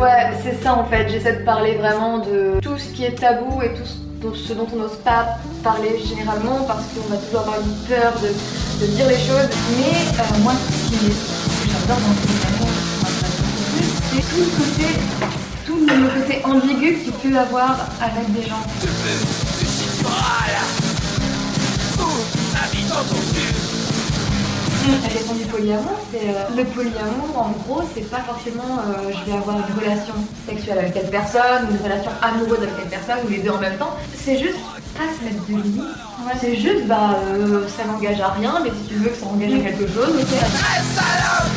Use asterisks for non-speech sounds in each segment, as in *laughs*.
Ouais, c'est ça en fait. J'essaie de parler vraiment de tout ce qui est tabou et tout ce dont on n'ose pas parler généralement parce qu'on va toujours avoir une peur de, dire les choses. Mais euh, moi, ce qui j'adore dans c'est tout le côté, tout le côté ambigu que tu peux avoir avec des gens. La question du polyamour, c'est euh, le polyamour, en gros, c'est pas forcément euh, je vais avoir une relation sexuelle avec telle personne, ou une relation amoureuse avec telle personne, ou les deux en même temps. C'est juste pas se mettre de limites. C'est juste, bah, euh, ça n'engage à rien, mais si tu veux que ça engage à quelque chose, ok. Très salope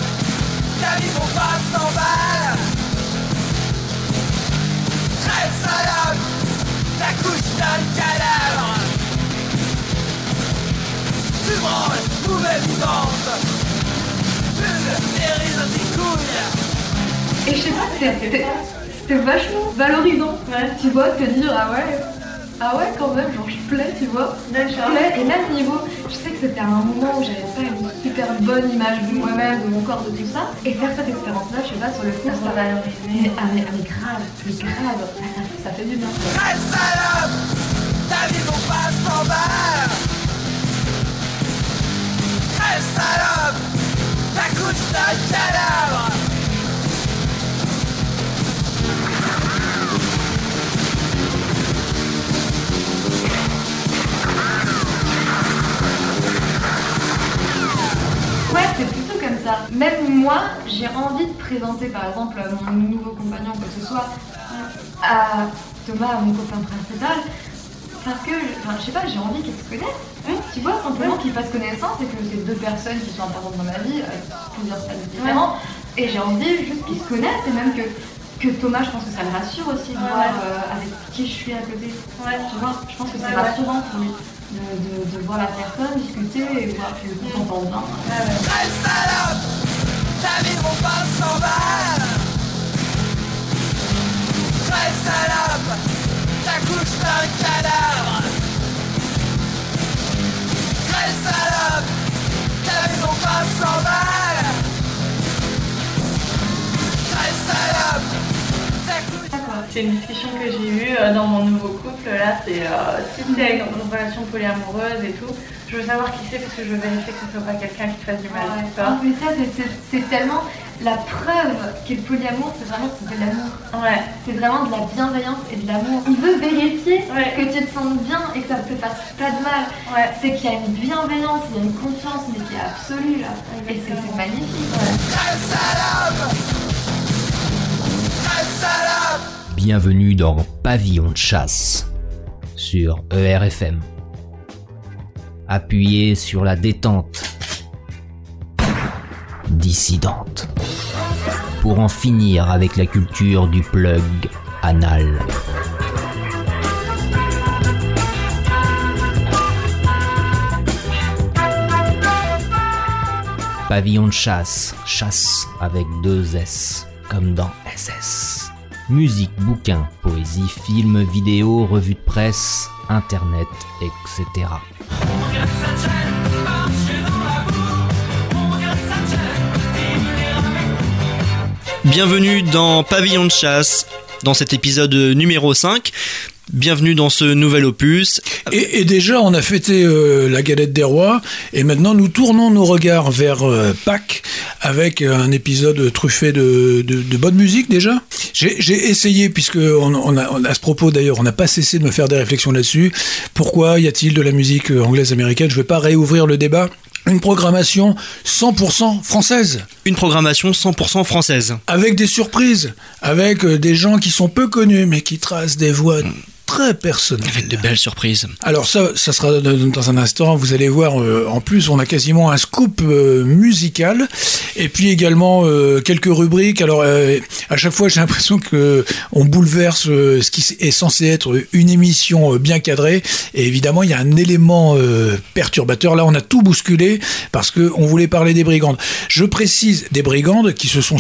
Ta vie vaut pas 100 balles Très salope Ta couche d'un cadavre Tes couilles Et je sais pas, c'était vachement valorisant, ouais. tu vois, te dire, ah ouais, ah ouais quand même, genre je plais, tu vois, je plais, et même niveau, je sais que c'était un moment où j'avais pas une super bonne image de moi-même, de mon corps, de tout ça, et faire cette expérience-là, je sais pas, sur le coup, ça va mais, ah, mais, ah, mais grave, mais grave, ah, ça, ça fait du bien. Très salope. Ta vie vaut pas 100 balles Salope cadavre Ouais, c'est plutôt comme ça. Même moi, j'ai envie de présenter par exemple mon nouveau compagnon, que ce soit à Thomas, mon copain principal, parce que, enfin, je sais pas, j'ai envie qu'ils se connaissent. Tu vois, simplement qu'ils fassent connaissance et que c'est deux personnes qui sont importantes dans ma vie, avec plusieurs stades différents. Et j'ai envie juste qu'ils se connaissent et même que, que Thomas, je pense que ça le rassure aussi de voir euh, avec qui je suis à côté. Tu vois, je pense que c'est rassurant pour lui. De, de, voir la personne, discuter et voir que tout s'entend bien. Très salope Ta vie vaut pas 100 balles Très salope Ta couche d'un cadavre Très salope Ta vie vaut pas 100 balles Très salope c'est une discussion que j'ai eue euh, dans mon nouveau couple. Là, c'est euh, si tu es dans une relation polyamoureuse et tout, je veux savoir qui c'est parce que je veux vérifier que ce soit pas quelqu'un qui te fasse du mal. Ouais, mais ça, c'est tellement la preuve qu'est le polyamour, c'est vraiment de l'amour. Ouais. C'est vraiment de la bienveillance et de l'amour. Il veut vérifier que tu te sens bien et que ça te fasse pas de mal. Ouais. C'est qu'il y a une bienveillance, il y a une confiance, mais qui est absolue là. Et c'est magnifique. Bienvenue dans Pavillon de chasse sur ERFM. Appuyez sur la détente dissidente pour en finir avec la culture du plug anal. Pavillon de chasse, chasse avec deux S, comme dans SS. Musique, bouquins, poésie, films, vidéos, revues de presse, internet, etc. Bienvenue dans Pavillon de chasse, dans cet épisode numéro 5. Bienvenue dans ce nouvel opus. Et, déjà, on a fêté euh, la galette des rois, et maintenant nous tournons nos regards vers euh, Pâques avec un épisode truffé de, bonne musique déjà. J'ai essayé, puisque à ce propos d'ailleurs, on n'a pas cessé de me faire des réflexions là-dessus. Pourquoi y a-t-il de la musique euh, anglaise américaine Je ne vais pas réouvrir le débat. Une programmation 100% française. Une programmation 100% française. Avec des surprises, avec des gens qui sont peu connus mais qui tracent des voix très personnel. Avec de belles surprises. Alors ça, ça sera dans un instant. Vous allez voir, euh, en plus, on a quasiment un scoop euh, musical. Et puis également euh, quelques rubriques. Alors à chaque fois, j'ai l'impression que on bouleverse ce qui est censé être une émission bien cadrée. Et évidemment, il y a un élément perturbateur. Là, on a tout bousculé parce que on voulait parler des brigandes. Je précise des brigandes qui se sont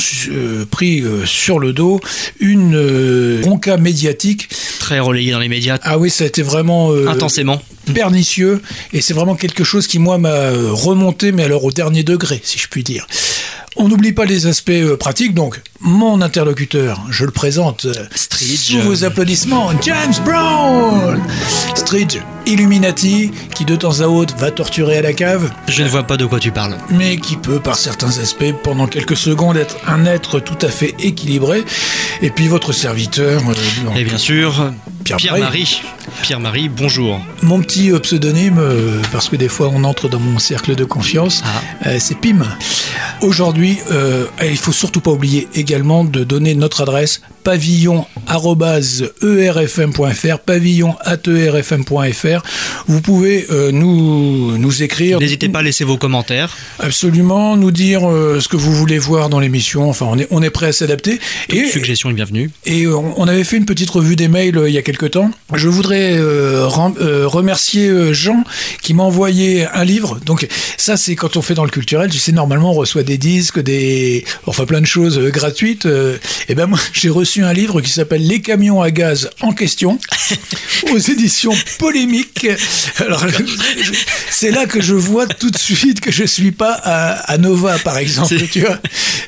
pris sur le dos une bronca médiatique très relayé dans les médias Ah oui, ça a été vraiment euh, intensément. pernicieux et c'est vraiment quelque chose qui moi m'a euh, remonté, mais alors au dernier degré, si je puis dire. On n'oublie pas les aspects euh, pratiques, donc mon interlocuteur, je le présente Stridge. sous vos applaudissements, James Brown Stridge, Illuminati, qui de temps à autre va torturer à la cave, Je ne vois pas de quoi tu parles. mais qui peut par certains aspects, pendant quelques secondes, être un être tout à fait équilibré. Et puis votre serviteur, euh, donc, Et bien sûr, Pierre-Marie. Pierre-Marie. Bonjour. mon petit euh, pseudonyme, euh, parce que des fois on entre dans mon cercle de confiance, Ah. euh, c'est Pim. Aujourd'hui, euh, il faut surtout pas oublier également de donner notre adresse pavillon@erfm.fr, pavillon@erfm.fr. Vous pouvez euh, nous nous écrire. N'hésitez pas à laisser vos commentaires. Absolument, nous dire euh, ce que vous voulez voir dans l'émission. Enfin, on est, on est prêt à s'adapter. Et, Suggestion est bienvenue. et euh, on avait fait une petite revue des mails euh, il y a quelque temps. Je voudrais rem- remercier Jean qui m'a envoyé un livre. Donc ça, c'est quand on fait dans le culturel. Tu sais, normalement, on reçoit des disques, des, enfin plein de choses gratuites. Et ben moi, *laughs* j'ai reçu un livre qui s'appelle Les camions à gaz en question *laughs* aux éditions Polémiques. Alors, c'est là que je vois tout de suite que je suis pas à, à Nova, par exemple. Tu vois,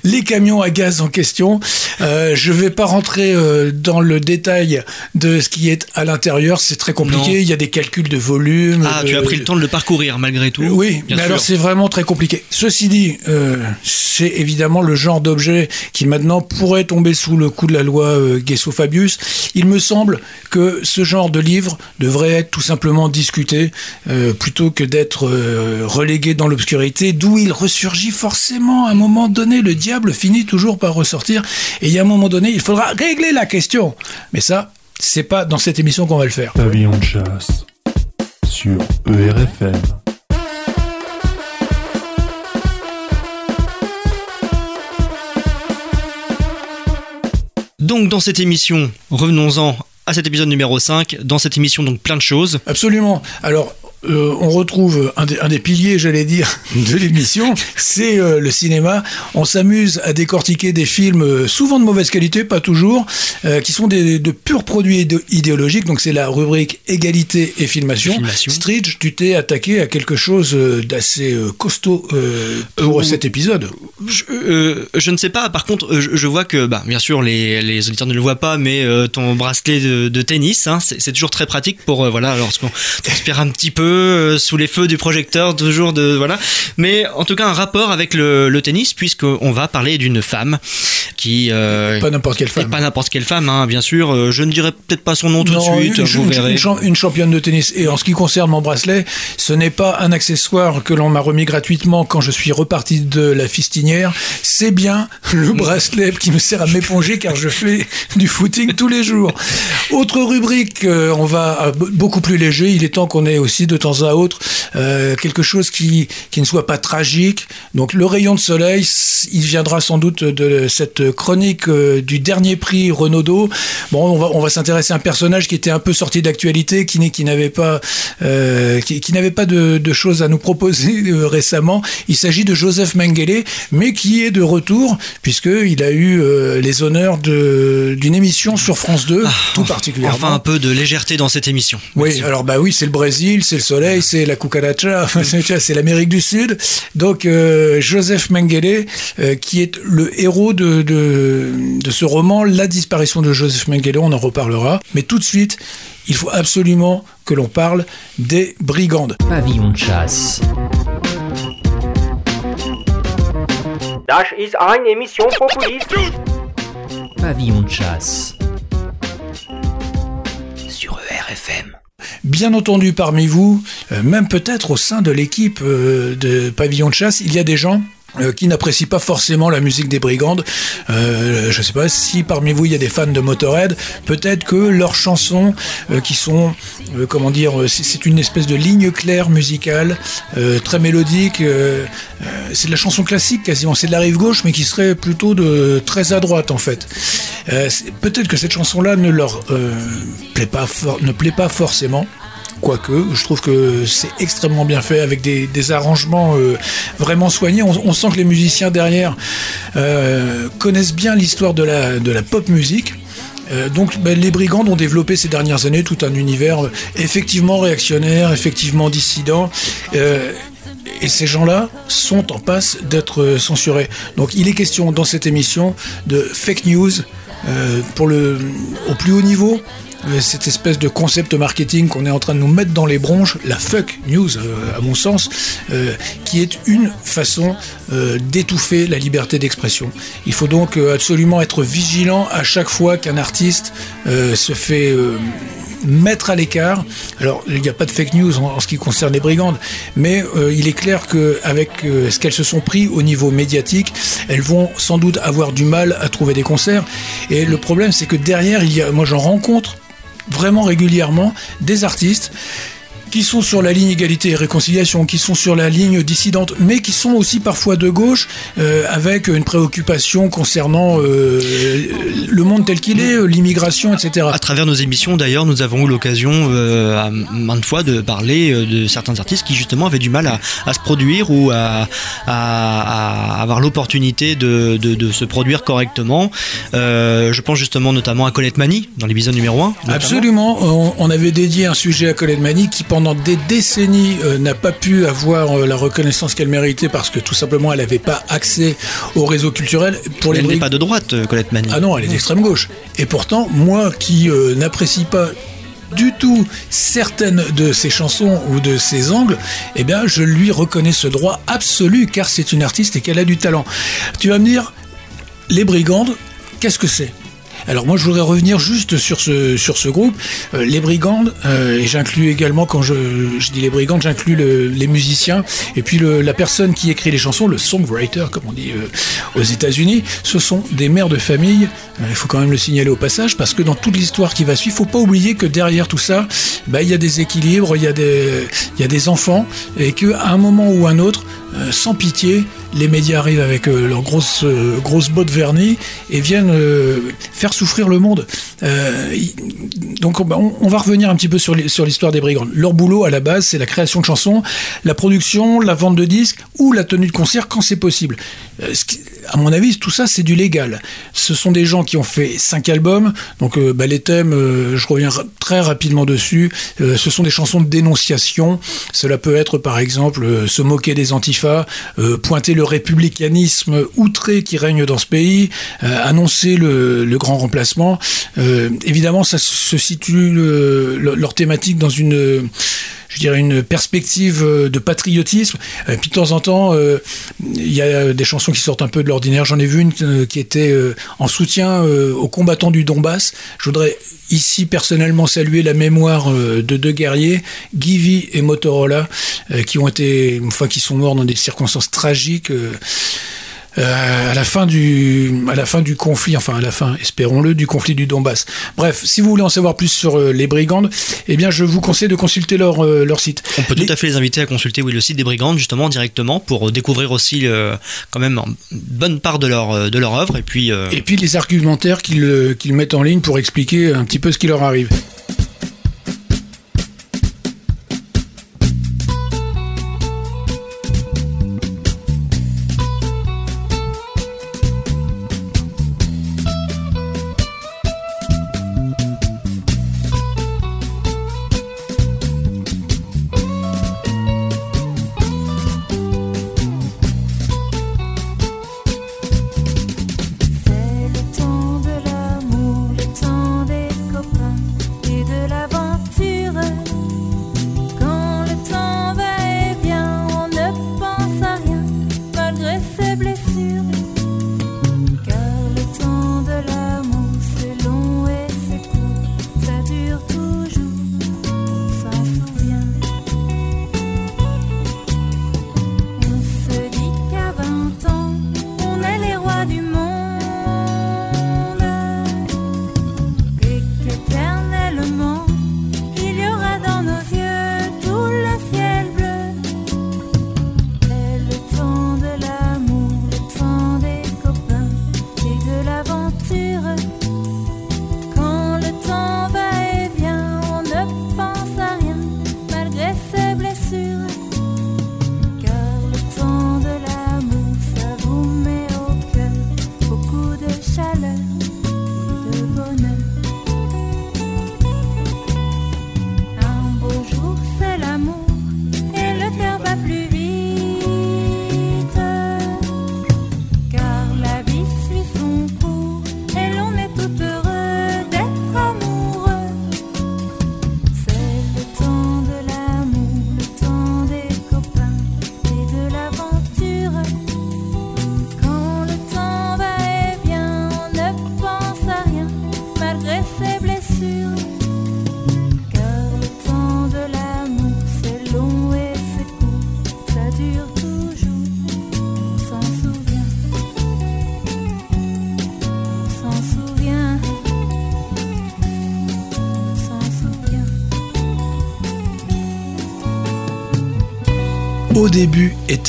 les camions à gaz en question. Euh, je vais pas rentrer euh, dans le détail de ce qui est à l'intérieur. C'est très compliqué. Non. Il y a des calculs de volume. Ah, de- tu as pris le temps de le parcourir malgré tout. oui, bien mais sûr. alors c'est vraiment très compliqué. Ceci dit, euh, c'est évidemment le genre d'objet qui maintenant pourrait tomber sous le coup de la loi euh, Guesso-Fabius. Il me semble que ce genre de livre devrait être tout simplement discuté euh, plutôt que d'être euh, relégué dans l'obscurité, d'où il ressurgit forcément. À un moment donné, le diable finit toujours par ressortir, et il y a un moment donné, il faudra régler la question. Mais ça, c'est pas dans cette émission qu'on va le faire. Pavillon de chasse sur ERFM. Donc dans cette émission, revenons-en à cet épisode numéro 5. Dans cette émission, donc plein de choses. Absolument. Alors, euh, on retrouve un des, un des piliers, j'allais dire, *laughs* de l'émission, c'est euh, le cinéma. On s'amuse à décortiquer des films euh, souvent de mauvaise qualité, pas toujours, euh, qui sont des, de purs produits idé- idéologiques. Donc c'est la rubrique égalité et filmation. Filmation. Stridge, tu t'es attaqué à quelque chose d'assez costaud pour cet épisode. Je, je ne sais pas, par contre, je, je vois que, bah, bien sûr, les, les auditeurs ne le voient pas, mais ton bracelet de, de tennis, hein, c'est toujours très pratique pour, voilà, lorsqu'on transpire un petit peu euh, sous les feux du projecteur, toujours de, voilà. Mais en tout cas, un rapport avec le, le tennis, puisqu'on va parler d'une femme qui. euh, Pas n'importe quelle femme. pas n'importe quelle femme, hein, bien sûr. Euh, je ne dirai peut-être pas son nom tout de suite, une, vous une- verrez. une cham- une championne de tennis. Et en ce qui concerne mon bracelet, ce n'est pas un accessoire que l'on m'a remis gratuitement quand je suis reparti de la fistinière. C'est bien le bracelet qui me sert à m'éponger car je fais *laughs* du footing tous les jours. Autre rubrique, on va beaucoup plus léger. Il est temps qu'on ait aussi de temps à autre euh, quelque chose qui, qui ne soit pas tragique. Donc le rayon de soleil, il viendra sans doute de cette chronique euh, du dernier prix Renaudot. Bon, on va, on va s'intéresser à un personnage qui était un peu sorti d'actualité, qui, qui n'avait pas, euh, qui, qui n'avait pas de, de choses à nous proposer *laughs* récemment. Il s'agit de Joseph Mengele, mais qui est de retour puisqu'il a eu les honneurs de- d'une émission sur France 2, tout particulièrement. Enfin, un peu de légèreté dans cette émission. Oui, alors bah oui, c'est le Brésil, c'est le soleil, c'est la cucaracha, *laughs* c'est l'Amérique du Sud. Donc euh, Joseph Mengele, euh, qui est le héros de, de, de ce roman, La disparition de Joseph Mengele, on en reparlera. Mais tout de suite, il faut absolument que l'on parle des brigandes. Pavillon de chasse. Das ist eine Emission Populist. Pavillon de chasse. Sur ERFM. Bien entendu, parmi vous, euh, même peut-être au sein de l'équipe euh, de Pavillon de chasse, il y a des gens euh, qui n'apprécient pas forcément la musique des brigandes. Euh, je ne sais pas si parmi vous il y a des fans de Motorhead. Peut-être que leurs chansons, euh, qui sont, euh, comment dire, euh, c'est- une espèce de ligne claire musicale, euh, très mélodique. c'est de la chanson classique quasiment. C'est de la rive gauche, mais qui serait plutôt de très à droite en fait. Peut-être que cette chanson-là ne leur plaît pas, ne plaît pas forcément. Quoique, je trouve que c'est extrêmement bien fait avec des, arrangements euh, vraiment soignés. On, sent que les musiciens derrière euh, connaissent bien l'histoire de la, de la pop musique. Euh, donc ben, les brigands ont développé ces dernières années tout un univers effectivement réactionnaire, effectivement dissident. Et ces gens-là sont en passe d'être censurés. Donc il est question dans cette émission de fake news pour le, au plus haut niveau. Euh, Cette espèce de concept marketing qu'on est en train de nous mettre dans les bronches, la fuck news, euh, à mon sens, euh, qui est une façon d'étouffer la liberté d'expression. Il faut donc absolument être vigilant à chaque fois qu'un artiste se fait mettre à l'écart. Alors, il n'y a pas de fake news en, ce qui concerne les brigandes, mais il est clair qu'avec euh, ce qu'elles se sont pris au niveau médiatique, elles vont sans doute avoir du mal à trouver des concerts. Et le problème, c'est que derrière, moi j'en rencontre vraiment régulièrement des artistes qui sont sur la ligne égalité et réconciliation, qui sont sur la ligne dissidente, mais qui sont aussi parfois de gauche, euh, avec une préoccupation concernant euh, le monde tel qu'il est, euh, l'immigration, etc. À travers nos émissions, d'ailleurs, nous avons eu l'occasion euh, à maintes fois de parler de certains artistes qui justement avaient du mal à, à se produire ou à, à- à avoir l'opportunité de, de- de se produire correctement. Je pense justement notamment à Colette Mani dans l'épisode numéro 1. Absolument. On, on avait dédié un sujet à Colette Mani qui, pendant des décennies, euh, n'a pas pu avoir euh, la reconnaissance qu'elle méritait parce que tout simplement, elle n'avait pas accès au réseau culturel. Pour les Elle n'est pas de droite, euh, Colette Mani. Ah non, elle est d'extrême gauche. Et pourtant, moi qui euh, n'apprécie pas du tout certaines de ses chansons ou de ses angles, eh bien, je lui reconnais ce droit absolu car c'est une artiste et qu'elle a du talent. Tu vas me dire, les brigandes, qu'est-ce que c'est? Alors moi je voudrais revenir juste sur ce, sur ce groupe, Euh, les brigandes, euh, et j'inclus également quand je, je dis les brigandes, j'inclus le- les musiciens, et puis le- la personne qui écrit les chansons, le songwriter comme on dit euh, aux États-Unis, ce sont des mères de famille, Euh, il faut quand même le signaler au passage, parce que dans toute l'histoire qui va suivre, faut pas oublier que derrière tout ça, bah, il y a des équilibres, il y, a des- y a des enfants, et qu'à un moment ou un autre, euh, sans pitié, les médias arrivent avec euh, leurs grosses, euh, grosses bottes vernies et viennent faire souffrir le monde. Donc on, va revenir un petit peu sur l'hi- sur l'histoire des brigandes. Leur boulot à la base, c'est la création de chansons, la production, la vente de disques ou la tenue de concert quand c'est possible. À mon avis, tout ça, c'est du légal. Ce sont des gens qui ont fait cinq albums. Donc bah, les thèmes, je reviens très rapidement dessus. Ce sont des chansons de dénonciation. Cela peut être par exemple se moquer des antifas, euh, pointer le républicanisme outré qui règne dans ce pays, euh, annoncer le, grand remplacement. Euh, évidemment, ça se situe le- leur thématique dans une je dirais une perspective euh, de patriotisme. Et puis de temps en temps, euh, il y a des chansons qui sortent un peu de l'ordinaire. J'en ai vu une euh, qui était euh, en soutien euh, aux combattants du Donbass. Je voudrais ici personnellement saluer la mémoire euh, de deux guerriers, Givi et Motorola, euh, qui ont été, enfin, qui sont morts dans des circonstances tragiques. Euh, à la fin du à la fin du conflit, enfin à la fin, espérons-le, du conflit du Donbass. Bref, si vous voulez en savoir plus sur euh, les brigandes, eh bien je vous conseille de consulter leur euh, leur site. On peut Les- tout à fait les inviter à consulter oui, le site des Brigandes justement directement pour découvrir aussi quand même une bonne part de leur, de leur œuvre et puis Et puis les argumentaires qu'ils qu'ils mettent en ligne pour expliquer un petit peu ce qui leur arrive.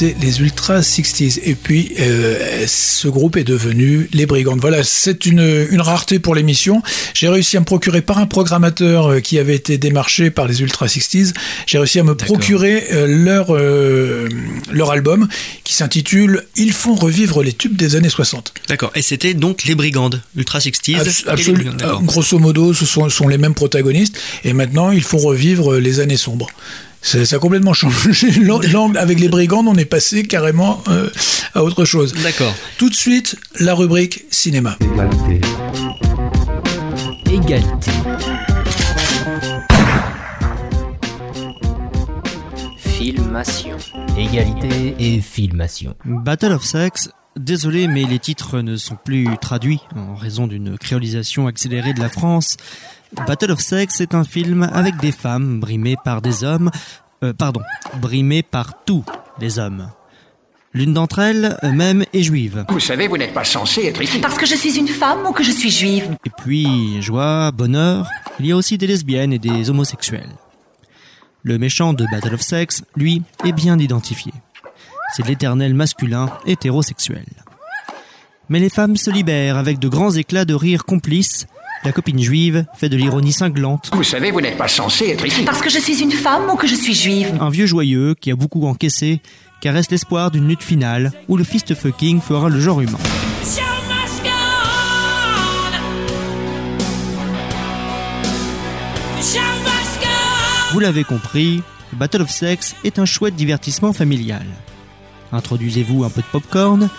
Les Ultra 60s et puis euh, ce groupe est devenu les Brigands. Voilà, c'est une, une rareté pour l'émission. J'ai réussi à me procurer par un programmateur euh, qui avait été démarché par les Ultra 60s, j'ai réussi à me procurer euh, leur, euh, leur album qui s'intitule Ils font revivre les tubes des années 60. D'accord. Et c'était donc les Brigandes, Ultra 60s. Abs- et les absolu- Brigandes, d'accord. euh, grosso modo, ce sont, sont les mêmes protagonistes. Et maintenant, il faut revivre les années sombres. Ça, ça a complètement changé. *laughs* L'an- l'angle avec les brigandes, on est passé carrément euh, à autre chose. D'accord. Tout de suite, la rubrique cinéma. Égalité. Égalité. Filmation. Égalité et filmation. Battle of Sex. Désolé, mais les titres ne sont plus traduits en raison d'une créolisation accélérée de la France. Battle of Sex est un film avec des femmes brimées par des hommes, euh, pardon, brimées par tous les hommes. L'une d'entre elles, même, est juive. Vous savez, vous n'êtes pas censé être ici. Parce que je suis une femme ou que je suis juive Et puis, joie, bonheur, il y a aussi des lesbiennes et des homosexuels. Le méchant de Battle of Sex, lui, est bien identifié. C'est l'éternel masculin hétérosexuel. Mais les femmes se libèrent avec de grands éclats de rire complices. La copine juive fait de l'ironie cinglante. Vous savez, vous n'êtes pas censé être ici. Parce que je suis une femme ou que je suis juive Un vieux joyeux qui a beaucoup encaissé, caresse l'espoir d'une lutte finale où le fist fucking fera le genre humain. Vous l'avez compris, Battle of Sex est un chouette divertissement familial. Introduisez-vous un peu de popcorn,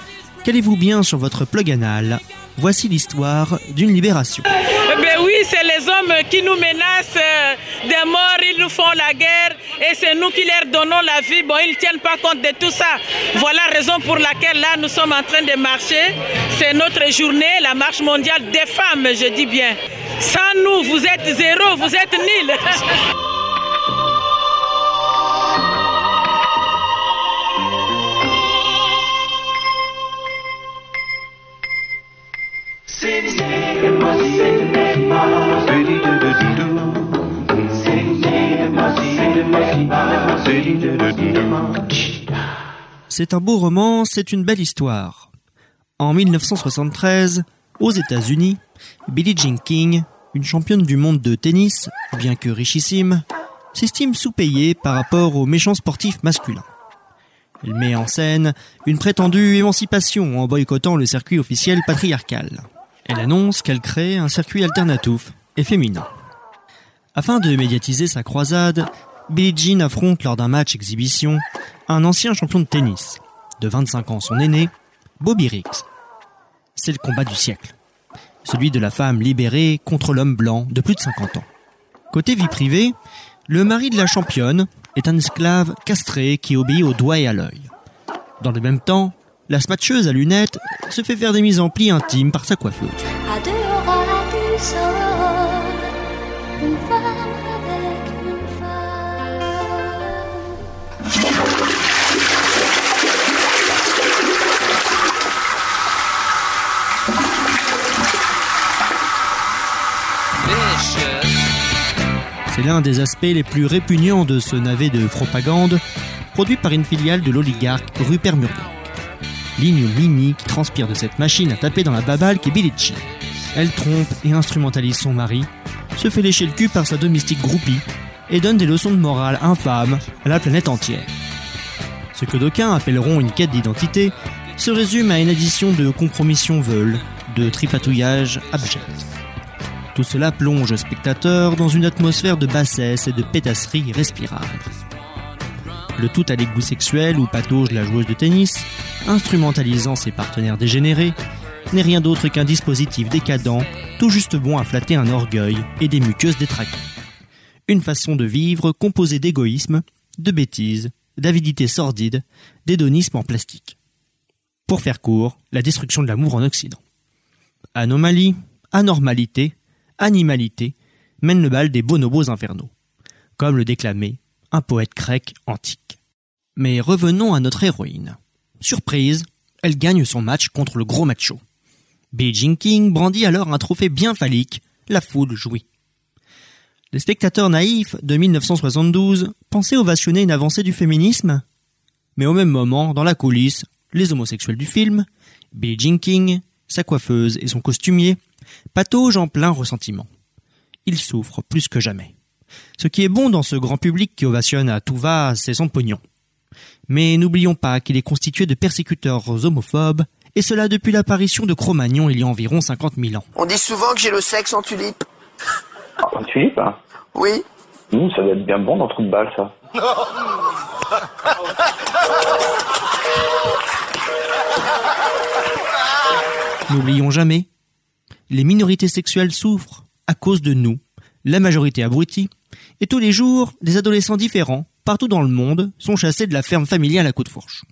calez-vous bien sur votre plug anal. Voici l'histoire d'une libération. Eh bien oui, c'est les hommes qui nous menacent euh, des morts, ils nous font la guerre et c'est nous qui leur donnons la vie. Bon, ils ne tiennent pas compte de tout ça. Voilà la raison pour laquelle là, nous sommes en train de marcher. C'est notre journée, la marche mondiale des femmes, je dis bien. Sans nous, vous êtes zéro, vous êtes nul. *laughs* C'est un beau roman, c'est une belle histoire. En 1973, aux États-Unis, Billie Jean King, une championne du monde de tennis, bien que richissime, s'estime sous-payée par rapport aux méchants sportifs masculins. Elle met en scène une prétendue émancipation en boycottant le circuit officiel patriarcal. Elle annonce qu'elle crée un circuit alternatif et féminin. Afin de médiatiser sa croisade, Billie Jean affronte lors d'un match exhibition un ancien champion de tennis, de 25 ans son aîné, Bobby Riggs. C'est le combat du siècle. Celui de la femme libérée contre l'homme blanc de plus de 50 ans. Côté vie privée, le mari de la championne est un esclave castré qui obéit au doigt et à l'œil. Dans le même temps, la smatcheuse à lunettes se fait faire des mises en plis intimes par sa coiffeuse. C'est l'un des aspects les plus répugnants de ce navet de propagande, produit par une filiale de l'oligarque Rupert Murdoch. L'ignominie qui transpire de cette machine à taper dans la baballe qui est. Elle trompe et instrumentalise son mari, se fait lécher le cul par sa domestique groupie et donne des leçons de morale infâmes à la planète entière. Ce que d'aucuns appelleront une quête d'identité se résume à une addition de compromissions veulent, de tripatouillage abject. Tout cela plonge le spectateur dans une atmosphère de bassesse et de pétasserie irrespirable. Le tout à l'égout sexuel ou patauge la joueuse de tennis, instrumentalisant ses partenaires dégénérés, n'est rien d'autre qu'un dispositif décadent, tout juste bon à flatter un orgueil et des muqueuses détraquées. Une façon de vivre composée d'égoïsme, de bêtises, d'avidité sordide, d'hédonisme en plastique. Pour faire court, la destruction de l'amour en Occident. Anomalie, anormalité, animalité mène le bal des bonobos infernaux, comme le déclamait un poète grec antique. Mais revenons à notre héroïne. Surprise, elle gagne son match contre le gros macho. Jean King brandit alors un trophée bien phallique, la foule jouit. Les spectateurs naïfs de 1972 pensaient ovationner une avancée du féminisme Mais au même moment, dans la coulisse, les homosexuels du film, Jean King, sa coiffeuse et son costumier, pataugent en plein ressentiment. Ils souffrent plus que jamais. Ce qui est bon dans ce grand public qui ovationne à tout va, c'est son pognon. Mais n'oublions pas qu'il est constitué de persécuteurs homophobes, et cela depuis l'apparition de Cro-Magnon il y a environ 50 000 ans. On dit souvent que j'ai le sexe en tulipe. En tulipe hein? Oui. Mmh, Ça doit être bien bon dans trou de balle, ça. *laughs* N'oublions jamais, les minorités sexuelles souffrent à cause de nous, la majorité abrutie, et tous les jours, des adolescents différents, partout dans le monde, sont chassés de la ferme familiale à coups de fourche.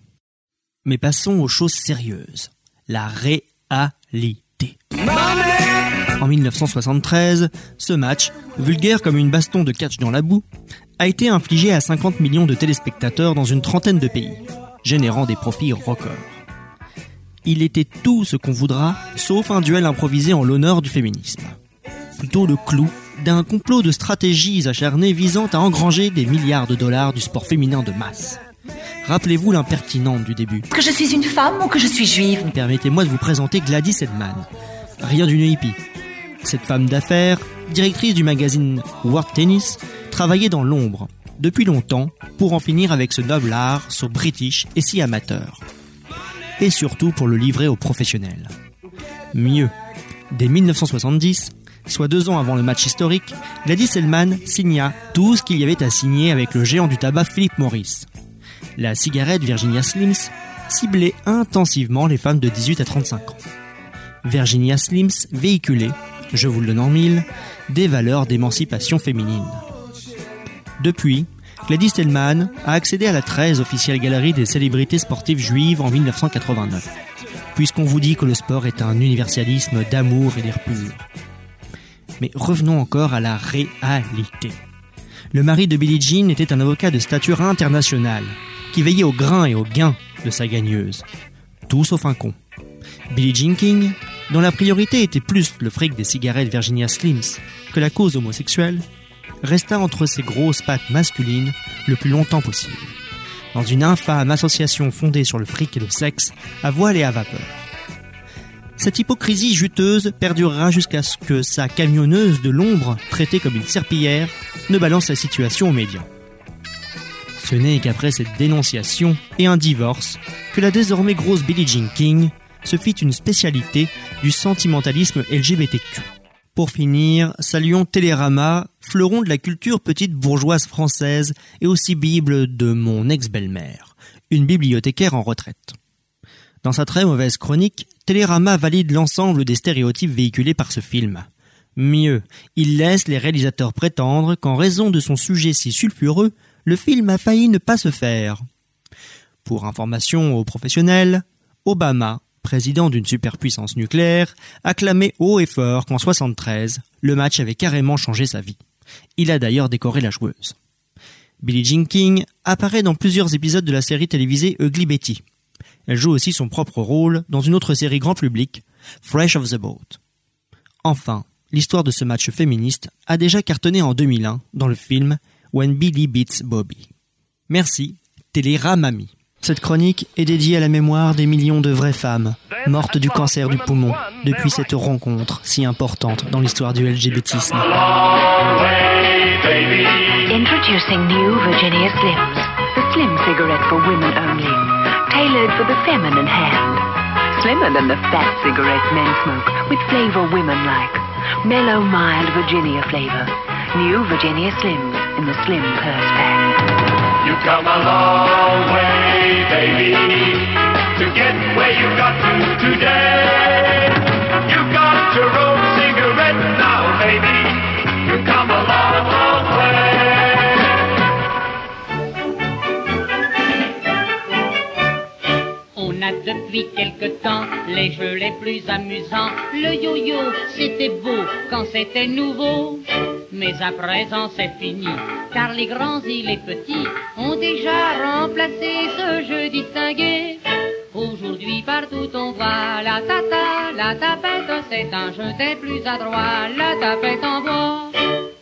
Mais passons aux choses sérieuses. La réalité. En 1973, ce match, vulgaire comme une baston de catch dans la boue, a été infligé à 50 millions de téléspectateurs dans une trentaine de pays, générant des profits records. Il était tout ce qu'on voudra, sauf un duel improvisé en l'honneur du féminisme. Plutôt le clou d'un complot de stratégies acharnées visant à engranger des milliards de dollars du sport féminin de masse. Rappelez-vous l'impertinente du début. Que je suis une femme ou que je suis juive Permettez-moi de vous présenter Gladys Edman. Rien d'une hippie. Cette femme d'affaires, directrice du magazine World Tennis, travaillait dans l'ombre, depuis longtemps, pour en finir avec ce noble art, so british et si amateur. Et surtout pour le livrer aux professionnels. Mieux, dès 1970, soit deux ans avant le match historique, Gladys Hellman signa tout ce qu'il y avait à signer avec le géant du tabac Philip Morris. La cigarette Virginia Slims ciblait intensivement les femmes de 18 à 35 ans. Virginia Slims véhiculait, je vous le donne en mille, des valeurs d'émancipation féminine. Depuis, Gladys Hellman a accédé à la 13 officielle galerie des célébrités sportives juives en 1989, puisqu'on vous dit que le sport est un universalisme d'amour et d'air pur. Mais revenons encore à la réalité. Le mari de Billie Jean était un avocat de stature internationale, qui veillait au grain et au gain de sa gagneuse. Tout sauf un con. Billie Jean King, dont la priorité était plus le fric des cigarettes Virginia Slims que la cause homosexuelle, resta entre ses grosses pattes masculines le plus longtemps possible, dans une infâme association fondée sur le fric et le sexe, à voile et à vapeur. Cette hypocrisie juteuse perdurera jusqu'à ce que sa camionneuse de l'ombre, traitée comme une serpillière, ne balance la situation aux médias. Ce n'est qu'après cette dénonciation et un divorce que la désormais grosse Billie Jean King se fit une spécialité du sentimentalisme LGBTQ. Pour finir, saluons Télérama, fleuron de la culture petite bourgeoise française et aussi bible de mon ex-belle-mère, une bibliothécaire en retraite. Dans sa très mauvaise chronique, Télérama valide l'ensemble des stéréotypes véhiculés par ce film. Mieux, il laisse les réalisateurs prétendre qu'en raison de son sujet si sulfureux, le film a failli ne pas se faire. Pour information aux professionnels, Obama, président d'une superpuissance nucléaire, acclamait haut et fort qu'en 73, le match avait carrément changé sa vie. Il a d'ailleurs décoré la joueuse. Billie Jean King apparaît dans plusieurs épisodes de la série télévisée Ugly Betty. Elle joue aussi son propre rôle dans une autre série grand public, Fresh of the Boat. Enfin, l'histoire de ce match féministe a déjà cartonné en 2001 dans le film When Billy Beats Bobby. Merci, Téléramami. Cette chronique est dédiée à la mémoire des millions de vraies femmes mortes du cancer du poumon depuis cette rencontre si importante dans l'histoire du LGBTisme. New Virginia Slims, the slim cigarette for women only, tailored for the feminine hand. Slimmer than the fat cigarette men smoke, with flavor women like. Mellow, mild Virginia flavor. New Virginia Slims in the slim purse pack. You've come a long way, baby, to get where you've got to today. You've got your own cigarette now, baby. Depuis quelque temps les jeux les plus amusants. Le yo-yo, c'était beau quand c'était nouveau. Mais à présent c'est fini, car les grands et les petits ont déjà remplacé ce jeu distingué. Aujourd'hui partout on voit la tata, la tapette, c'est un jeu des plus adroits, la tapette en bois.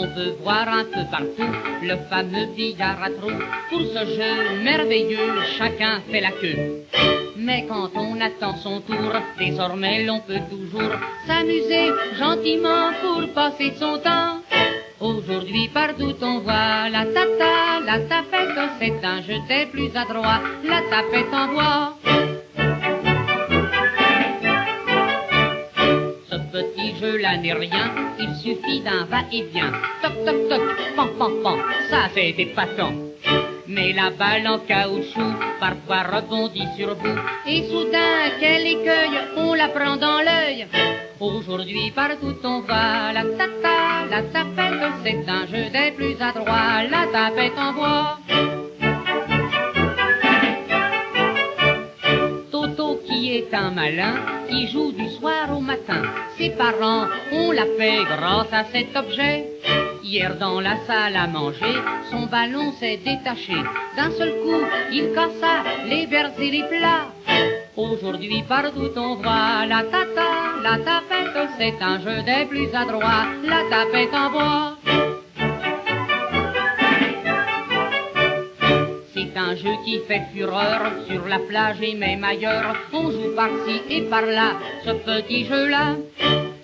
On peut voir un peu partout le fameux billard à trous. Pour ce jeu merveilleux, chacun fait la queue. Mais quand on attend son tour, désormais l'on peut toujours s'amuser gentiment pour passer son temps. Aujourd'hui partout on voit la tata, la tapette, c'est un jeu des plus adroits, la tapette en bois. Petit jeu-là n'est rien, il suffit d'un va-et-vient. Toc toc toc, pan pan pan, ça c'est épatant. Mais la balle en caoutchouc parfois rebondit sur vous. Et soudain, quel écueil, on la prend dans l'œil. Aujourd'hui partout on va, la tata, la tapette, c'est un jeu des plus adroits, la tapette en bois. Toto qui est un malin, qui joue du soir au matin. Ses parents ont la paix grâce à cet objet. Hier dans la salle à manger, son ballon s'est détaché. D'un seul coup, il cassa les verres et les plats. Aujourd'hui partout on voit la tata, la tapette, c'est un jeu des plus adroits, la tapette en bois. Un jeu qui fait fureur sur la plage et même ailleurs. On joue par-ci et par-là ce petit jeu-là.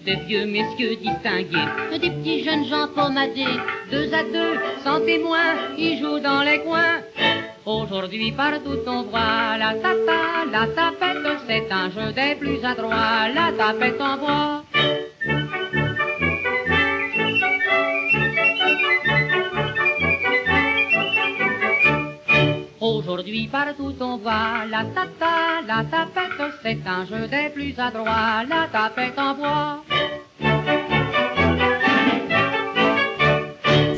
De vieux messieurs distingués, des petits jeunes gens pommadés, deux à deux, sans témoin, ils jouent dans les coins. Aujourd'hui partout on voit la tata, la tapette, c'est un jeu des plus adroits, la tapette en bois. Aujourd'hui partout on voit la tata, la tapette, c'est un jeu des plus adroits, la tapette en bois.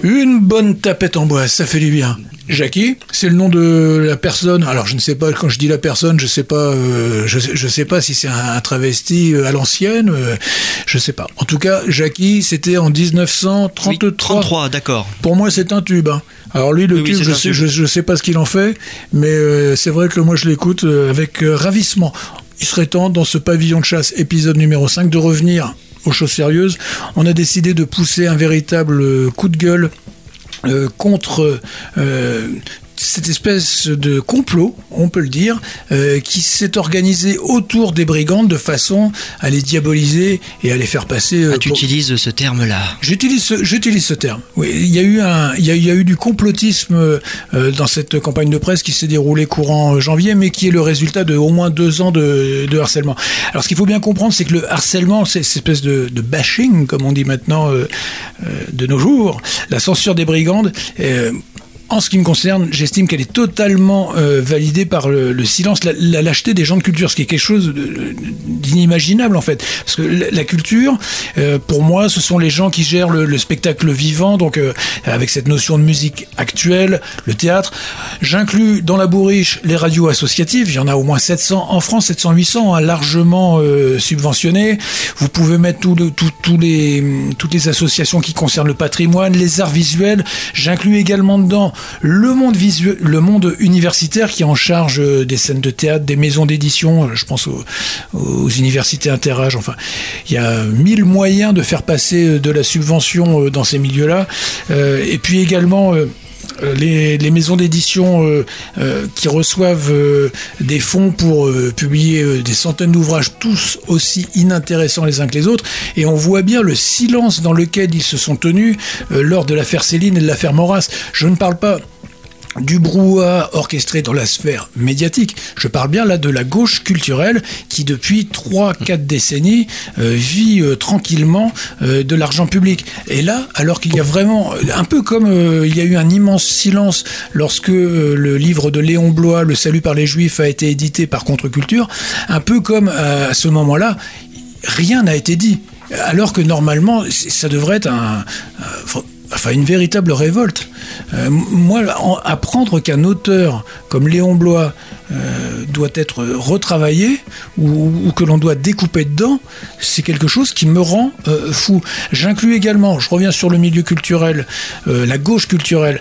Une bonne tapette en bois, ça fait du bien. Jackie, c'est le nom de la personne? Alors je ne sais pas quand je dis la personne, je sais pas, euh, je, sais- je sais pas si c'est un, un travesti euh, à l'ancienne, euh, je sais pas. En tout cas, Jackie, c'était en 1933. 33, d'accord. Pour moi, c'est un tube. hein. Alors lui, le Oui, tube, je sais, je, je sais pas ce qu'il en fait, mais euh, c'est vrai que moi, je l'écoute euh, avec euh, ravissement. Il serait temps, dans ce pavillon de chasse, épisode numéro 5, de revenir aux choses sérieuses. On a décidé de pousser un véritable coup de gueule euh, contre euh, cette espèce de complot, on peut le dire, euh, qui s'est organisé autour des brigandes de façon à les diaboliser et à les faire passer. euh, Ah, tu pour- utilises ce terme-là. J'utilise ce, j'utilise ce terme. Oui, il y a eu un, il y a, il y a eu du complotisme euh, dans cette campagne de presse qui s'est déroulée courant janvier, mais qui est le résultat de au moins deux ans de, de harcèlement. Alors, ce qu'il faut bien comprendre, c'est que le harcèlement, c'est cette espèce de, de bashing, comme on dit maintenant de nos jours, la censure des brigandes. En ce qui me concerne, j'estime qu'elle est totalement euh, validée par le, le silence, la, lâcheté des gens de culture, ce qui est quelque chose d'inimaginable en fait. Parce que la, culture, euh, pour moi, ce sont les gens qui gèrent le, le spectacle vivant, donc euh, avec cette notion de musique actuelle, le théâtre. J'inclus dans la bourriche les radios associatives, il y en a au moins 700 en France, 700, 800, hein, largement subventionnées. Vous pouvez mettre tout les, toutes les associations qui concernent le patrimoine, les arts visuels. J'inclus également dedans le monde visuel, le monde universitaire qui est en charge euh, des scènes de théâtre, des maisons d'édition. euh, Je pense aux, universités interâges. Enfin, il y a mille moyens de faire passer euh, de la subvention dans ces milieux-là. Et puis également. Euh, les, maisons d'édition euh, euh, qui reçoivent des fonds pour publier des centaines d'ouvrages, tous aussi inintéressants les uns que les autres, et on voit bien le silence dans lequel ils se sont tenus lors de l'affaire Céline et de l'affaire Maurras. Je ne parle pas du brouhaha orchestré dans la sphère médiatique. Je parle bien là de la gauche culturelle qui depuis 3-4 décennies euh, vit euh, tranquillement euh, de l'argent public. Et là, alors qu'il y a vraiment, un peu comme il y a eu un immense silence lorsque le livre de Léon Blois, Le salut par les juifs, a été édité par Contre-Culture, un peu comme à ce moment-là, rien n'a été dit. Alors que normalement, ça devrait être un- enfin une véritable révolte. Euh, moi, en- apprendre qu'un auteur comme Léon Blois euh, doit être retravaillé ou, que l'on doit découper dedans, c'est quelque chose qui me rend euh, fou. J'inclus également, je reviens sur le milieu culturel, la gauche culturelle.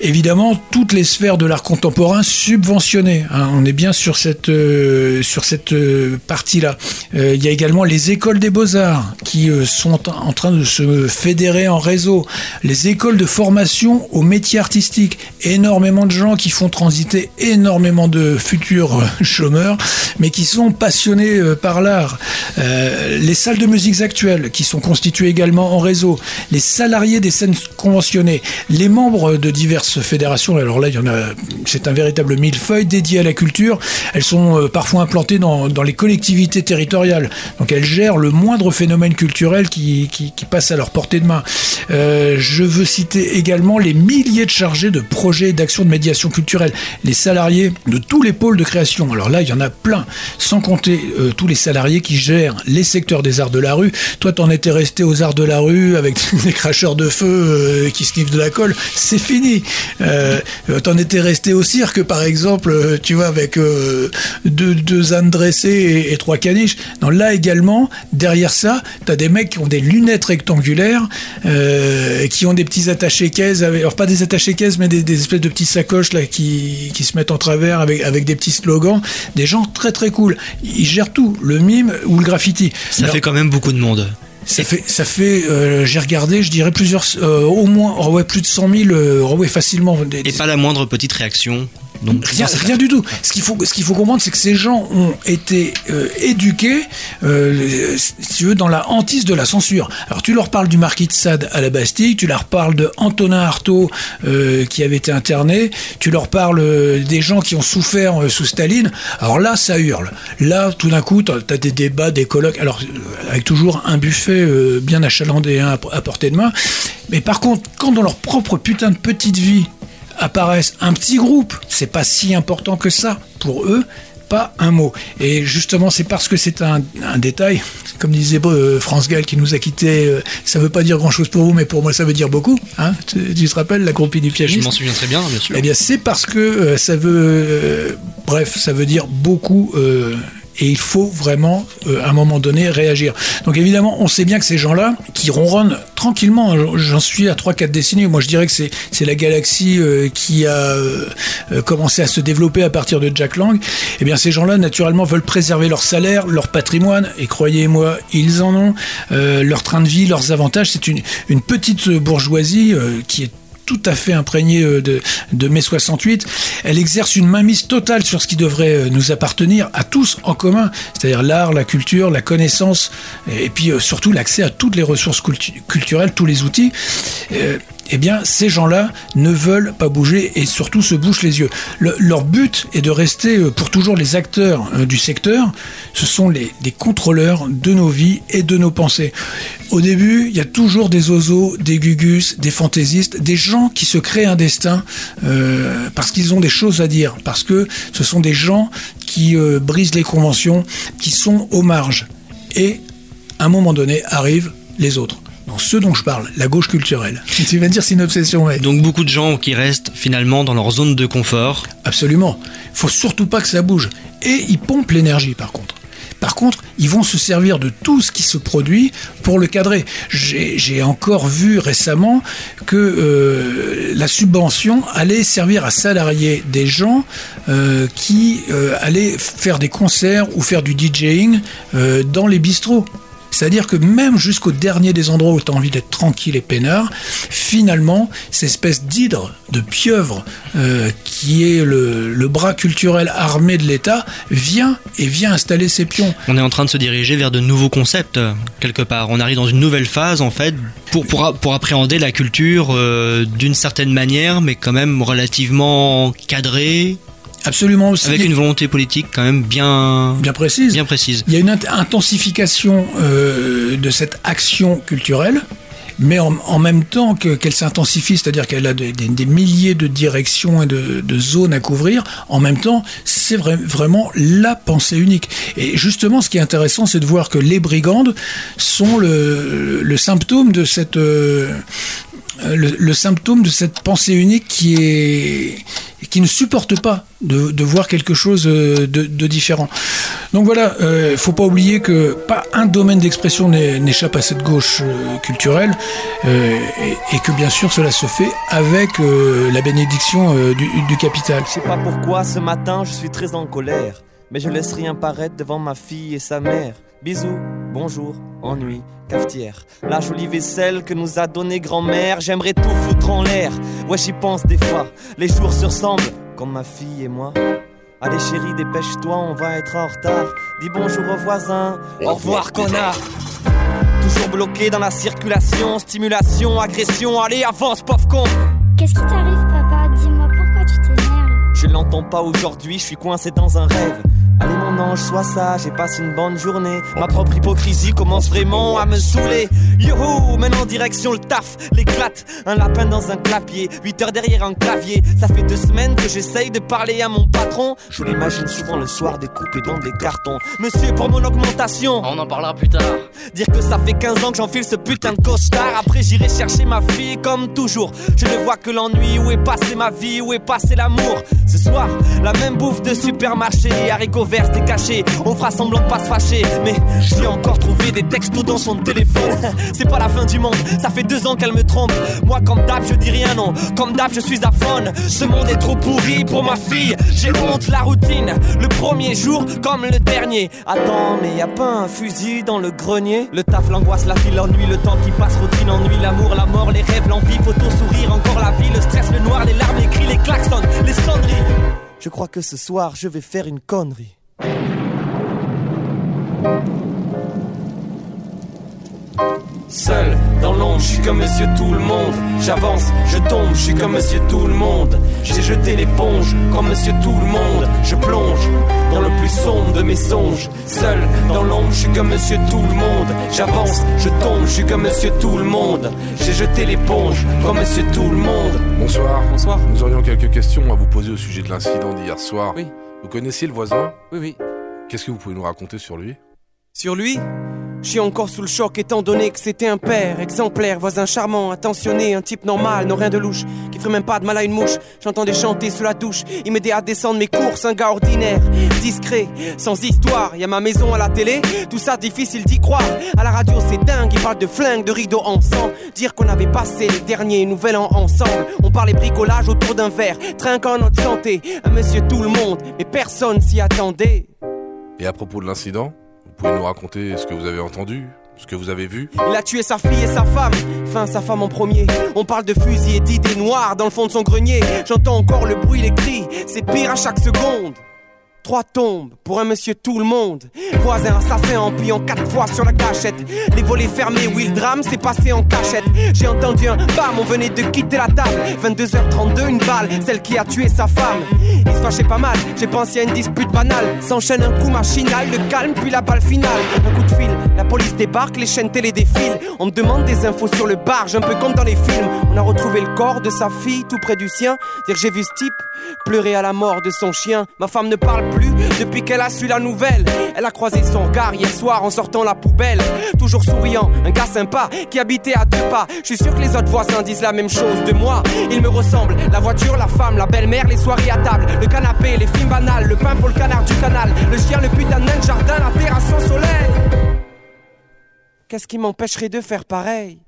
Évidemment toutes les sphères de l'art contemporain subventionnées. hein. on est bien sur cette, euh, sur cette euh, partie-là. Euh, il y a également les écoles des beaux-arts qui sont en train de se fédérer en réseau. Les écoles de formation aux métiers artistiques. Énormément de gens qui font transiter énormément de futurs *laughs* chômeurs, mais qui sont passionnés par l'art. Les salles de musique actuelles qui sont constituées également en réseau. Les salariés des scènes conventionnées. Les membres de diverses fédérations. Alors là, il y en a. C'est un véritable millefeuille dédié à la culture. Elles sont euh, parfois implantées dans, les collectivités territoriales. Donc elles gèrent le moindre phénomène culturel qui, passe à leur portée de main. Euh, je veux citer également les milliers de chargés de projets et d'actions de médiation culturelle. Les salariés de tous les pôles de création. Alors là, il y en a plein. Sans compter euh, tous les salariés qui gèrent les secteurs des arts de la rue. Toi, t'en étais resté aux arts de la rue avec *laughs* des cracheurs de feu qui sniffent de la colle. C'est fini. Euh, t'en étais resté au cirque, par exemple, euh, tu vois, avec euh, deux, deux ânes dressés et, et trois caniches. Non, là également, derrière ça, t'as des mecs qui ont des lunettes rectangulaires, euh, qui ont des petits attachés-caisses, alors pas des attachés-caisses, mais des, des espèces de petits sacoches là qui, qui se mettent en travers avec, avec des petits slogans. Des gens très très cool. Ils gèrent tout, le mime ou le graffiti. Ça Alors, fait quand même beaucoup de monde. Ça fait, ça fait euh, j'ai regardé, je dirais plusieurs, euh, au moins, oh ouais, plus de 100 000, euh, oh ouais, facilement. Des- Et pas la moindre petite réaction. Donc, Rien, rien du tout. Ce qu'il faut, ce qu'il faut comprendre, c'est que ces gens ont été euh, éduqués, euh, si tu veux, dans la hantise de la censure. Alors tu leur parles du marquis de Sade à la Bastille, tu leur parles de Antonin Artaud euh, qui avait été interné, tu leur parles des gens qui ont souffert sous Staline. Alors là, ça hurle. Là, tout d'un coup, t'as as des débats, des colloques. Alors avec toujours un buffet bien achalandé hein, à portée de main. Mais par contre, quand dans leur propre putain de petite vie apparaissent un petit groupe, c'est pas si important que ça pour eux. Pas un mot. Et justement, c'est parce que c'est un, un détail, comme disait euh, France Gall qui nous a quittés, euh, ça veut pas dire grand chose pour vous, mais pour moi ça veut dire beaucoup. Hein tu, tu te rappelles la compie du Je pianiste m'en souviens très bien, bien sûr. Eh bien, c'est parce que euh, ça veut, euh, bref, ça veut dire beaucoup. Et il faut vraiment, euh, à un moment donné, réagir. Donc évidemment, on sait bien que ces gens-là, qui ronronnent tranquillement, hein, j'en suis à 3-4 décennies, moi je dirais que c'est la galaxie euh, qui a euh, commencé à se développer à partir de Jack Lang, eh bien ces gens-là, naturellement, veulent préserver leur salaire, leur patrimoine, et croyez-moi, ils en ont, leur train de vie, leurs avantages. C'est une, une petite bourgeoisie qui est tout à fait imprégnée euh, de, de mai 68. Elle exerce une mainmise totale sur ce qui devrait euh, nous appartenir à tous en commun, c'est-à-dire l'art, la culture, la connaissance, et puis euh, surtout l'accès à toutes les ressources cultu- culturelles, tous les outils. Eh bien, ces gens-là ne veulent pas bouger et surtout se bouchent les yeux. Le- leur but est de rester euh, pour toujours les acteurs euh, du secteur. Ce sont les, contrôleurs de nos vies et de nos pensées. Au début, il y a toujours des oiseaux, des gugus, des fantaisistes, des gens qui se créent un destin euh, parce qu'ils ont des choses à dire, parce que ce sont des gens qui brisent les conventions, qui sont aux marges. Et à un moment donné arrivent les autres. Dans ce dont je parle, la gauche culturelle. Tu vas me dire c'est une obsession, ouais. Donc beaucoup de gens qui restent finalement dans leur zone de confort. Absolument. Faut surtout pas que ça bouge. Et ils pompent l'énergie, par contre. Par contre, ils vont se servir de tout ce qui se produit pour le cadrer. J'ai encore vu récemment que euh, la subvention allait servir à salarier des gens euh, qui euh, allaient faire des concerts ou faire du DJing dans les bistrots. C'est-à-dire que même jusqu'au dernier des endroits où tu as envie d'être tranquille et peinard, finalement, cette espèce d'hydre, de pieuvre, euh, qui est le, bras culturel armé de l'État, vient et vient installer ses pions. On est en train de se diriger vers de nouveaux concepts, euh, quelque part. On arrive dans une nouvelle phase, en fait, pour appréhender la culture euh, d'une certaine manière, mais quand même relativement cadrée. Absolument aussi. Avec une volonté politique quand même bien, bien précise. Bien précise. Il y a une int- intensification euh, de cette action culturelle, mais en, en même temps que- qu'elle s'intensifie, c'est-à-dire qu'elle a des, des- des milliers de directions et de, de zones à couvrir, en même temps, c'est vrai- vraiment la pensée unique. Et justement, ce qui est intéressant, c'est de voir que les brigandes sont le, le symptôme de cette... euh, le, le symptôme de cette pensée unique qui est qui ne supportent pas de, voir quelque chose euh, de, différent. Donc voilà, il ne faut pas oublier que pas un domaine d'expression n'échappe à cette gauche euh, culturelle euh, et, que bien sûr cela se fait avec euh, la bénédiction euh, du, capital. Je sais pas pourquoi ce matin je suis très en colère. Mais je laisse rien paraître devant ma fille et sa mère. Bisous, bonjour, ennui, cafetière. La jolie vaisselle que nous a donnée grand-mère. J'aimerais tout foutre en l'air. Ouais, j'y pense des fois. Les jours se ressemblent, comme ma fille et moi. Allez chérie, dépêche-toi, on va être en retard. Dis bonjour aux voisins. Au revoir, connard. Toujours bloqué dans la circulation, stimulation, agression. Allez, avance, pauvre con. Qu'est-ce qui t'arrive, papa? Dis-moi pourquoi tu t'énerves? Je l'entends pas aujourd'hui, je suis coincé dans un rêve. Allez mon ange, sois sage et passe une bonne journée. Ma propre hypocrisie commence vraiment à me saouler. Youhou, maintenant direction le taf, l'éclate. Un lapin dans un clapier, 8 heures derrière un clavier. Ça fait deux semaines que j'essaye de parler à mon patron. Je l'imagine souvent le soir découpé dans des cartons. Monsieur, pour mon augmentation. On en parlera plus tard. Dire que ça fait 15 ans que j'enfile ce putain de costard. Après j'irai chercher ma fille comme toujours. Je ne vois que l'ennui. Où est passée ma vie Où est passé l'amour Ce soir, la même bouffe de supermarché. Haricots verts, c'était caché. On fera semblant de pas se fâcher. Mais j'ai encore trouvé des textos dans son téléphone. *laughs* C'est pas la fin du monde. Ça fait deux ans qu'elle me trompe. Moi, comme d'hab, je dis rien, non. Comme d'hab, je suis à faune. Ce monde est trop pourri pour ma fille. J'ai honte, la routine. Le premier jour comme le dernier. Attends, mais y a pas un fusil dans le grenier? Le taf, l'angoisse, la file, l'ennui, le temps qui passe, routine, ennui, l'amour, la mort, les rêves, l'envie, photo, sourire, encore la vie, le stress, le noir, crois que ce soir, je vais faire une connerie. Seul, dans l'ombre, je suis comme monsieur tout le monde. J'avance, je tombe, je suis comme monsieur tout le monde. J'ai jeté l'éponge, comme monsieur tout le monde. Je plonge dans le plus sombre de mes songes. Seul, dans l'ombre, je suis comme monsieur tout le monde. J'avance, je tombe, je suis comme monsieur tout le monde. J'ai jeté l'éponge, comme monsieur tout le monde. Bonsoir. Bonsoir. Nous aurions quelques questions à vous poser au sujet de l'incident d'hier soir. Oui. Vous connaissiez le voisin? Oui, oui. Qu'est-ce que vous pouvez nous raconter sur lui? Sur lui? Je encore sous le choc étant donné que c'était un père exemplaire, voisin charmant, attentionné, un type normal, non rien de louche, qui ferait même pas de mal à une mouche. J'entendais chanter sous la douche, il m'aidait à descendre mes courses, un gars ordinaire, discret, sans histoire. Y a ma maison à la télé, tout ça difficile d'y croire. À la radio c'est dingue, ils parlent de flingues, de rideaux ensemble. Dire qu'on avait passé les derniers nouvel an ensemble. On parlait bricolage autour d'un verre, trinquant notre santé. Un monsieur tout le monde, mais personne s'y attendait. Et à propos de l'incident, pouvez nous raconter ce que vous avez entendu, ce que vous avez vu Il a tué sa fille et sa femme, enfin sa femme en premier. On parle de fusil et d'idées noires dans le fond de son grenier. J'entends encore le bruit, les cris, c'est pire à chaque seconde. Trois tombes pour un monsieur tout le monde. Voisin assassin en pliant quatre fois sur la cachette. Les volets fermés, oui, le drame s'est passé en cachette. J'ai entendu un bam, on venait de quitter la table. 22h32, une balle, celle qui a tué sa femme. Il se fâchait pas mal, j'ai pensé à une dispute banale. S'enchaîne un coup machinal, le calme, puis la balle finale. Un coup de fil, la police débarque, les chaînes télé défilent. On me demande des infos sur le barge, un peu comme dans les films. On a retrouvé le corps de sa fille tout près du sien. Dire j'ai vu ce type pleurer à la mort de son chien. Ma femme ne parle plus depuis qu'elle a su la nouvelle. Elle a croisé son regard hier soir en sortant la poubelle. Toujours souriant, un gars sympa qui habitait à deux pas. Je suis sûr que les autres voisins disent la même chose de moi. Il me ressemble, la voiture, la femme, la belle-mère, les soirées à table, le canapé, les films banals, le pain pour le canard du canal, le chien, le putain de jardin, la terrasse sans soleil. Qu'est-ce qui m'empêcherait de faire pareil?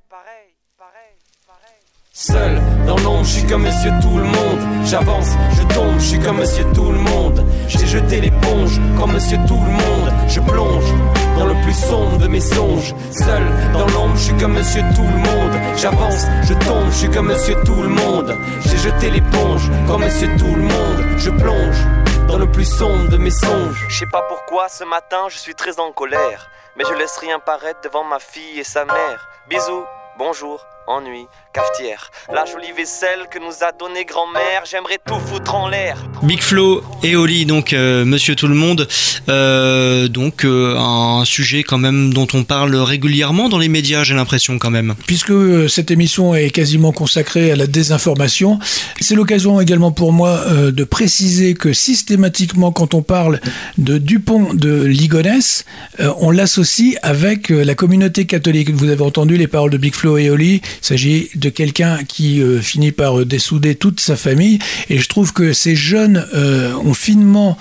Seul, dans l'ombre, je suis comme monsieur tout le monde. J'avance, je tombe, je suis comme monsieur tout le monde. J'ai jeté l'éponge, comme monsieur tout le monde. Je plonge dans le plus sombre de mes songes. Seul, dans l'ombre, je suis comme monsieur tout le monde. J'avance, je tombe, je suis comme monsieur tout le monde. J'ai jeté l'éponge, comme monsieur tout le monde. Je plonge dans le plus sombre de mes songes. Je sais pas pourquoi ce matin je suis très en colère. Mais je laisse rien paraître devant ma fille et sa mère. Bisous, bonjour, ennui, cafetière. La jolie vaisselle que nous a donnée grand-mère, j'aimerais tout foutre en l'air. Big Flo et Oli, donc euh, Monsieur Tout le Monde, euh, donc euh, un sujet quand même dont on parle régulièrement dans les médias, j'ai l'impression quand même. Puisque euh, cette émission est quasiment consacrée à la désinformation, c'est l'occasion également pour moi euh, de préciser que systématiquement quand on parle de Dupont de Ligonnès, euh, on l'associe avec euh, la communauté catholique. Vous avez entendu les paroles de Big Flo et Oli Il s'agit de quelqu'un qui euh, finit par euh, dessouder toute sa famille. Et je trouve que ces jeunes euh, ont finement